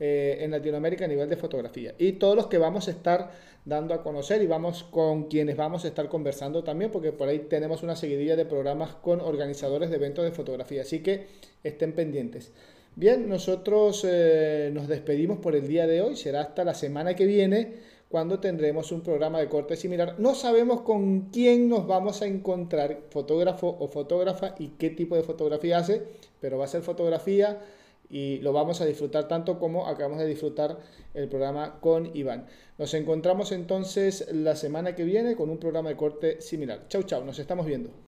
eh, en Latinoamérica a nivel de fotografía. Y todos los que vamos a estar dando a conocer y vamos con quienes vamos a estar conversando también, porque por ahí tenemos una seguidilla de programas con organizadores de eventos de fotografía, así que estén pendientes. Bien, nosotros eh, nos despedimos por el día de hoy, será hasta la semana que viene cuando tendremos un programa de corte similar. No sabemos con quién nos vamos a encontrar, fotógrafo o fotógrafa, y qué tipo de fotografía hace, pero va a ser fotografía y lo vamos a disfrutar tanto como acabamos de disfrutar el programa con Iván. Nos encontramos entonces la semana que viene con un programa de corte similar. Chau, chau, nos estamos viendo.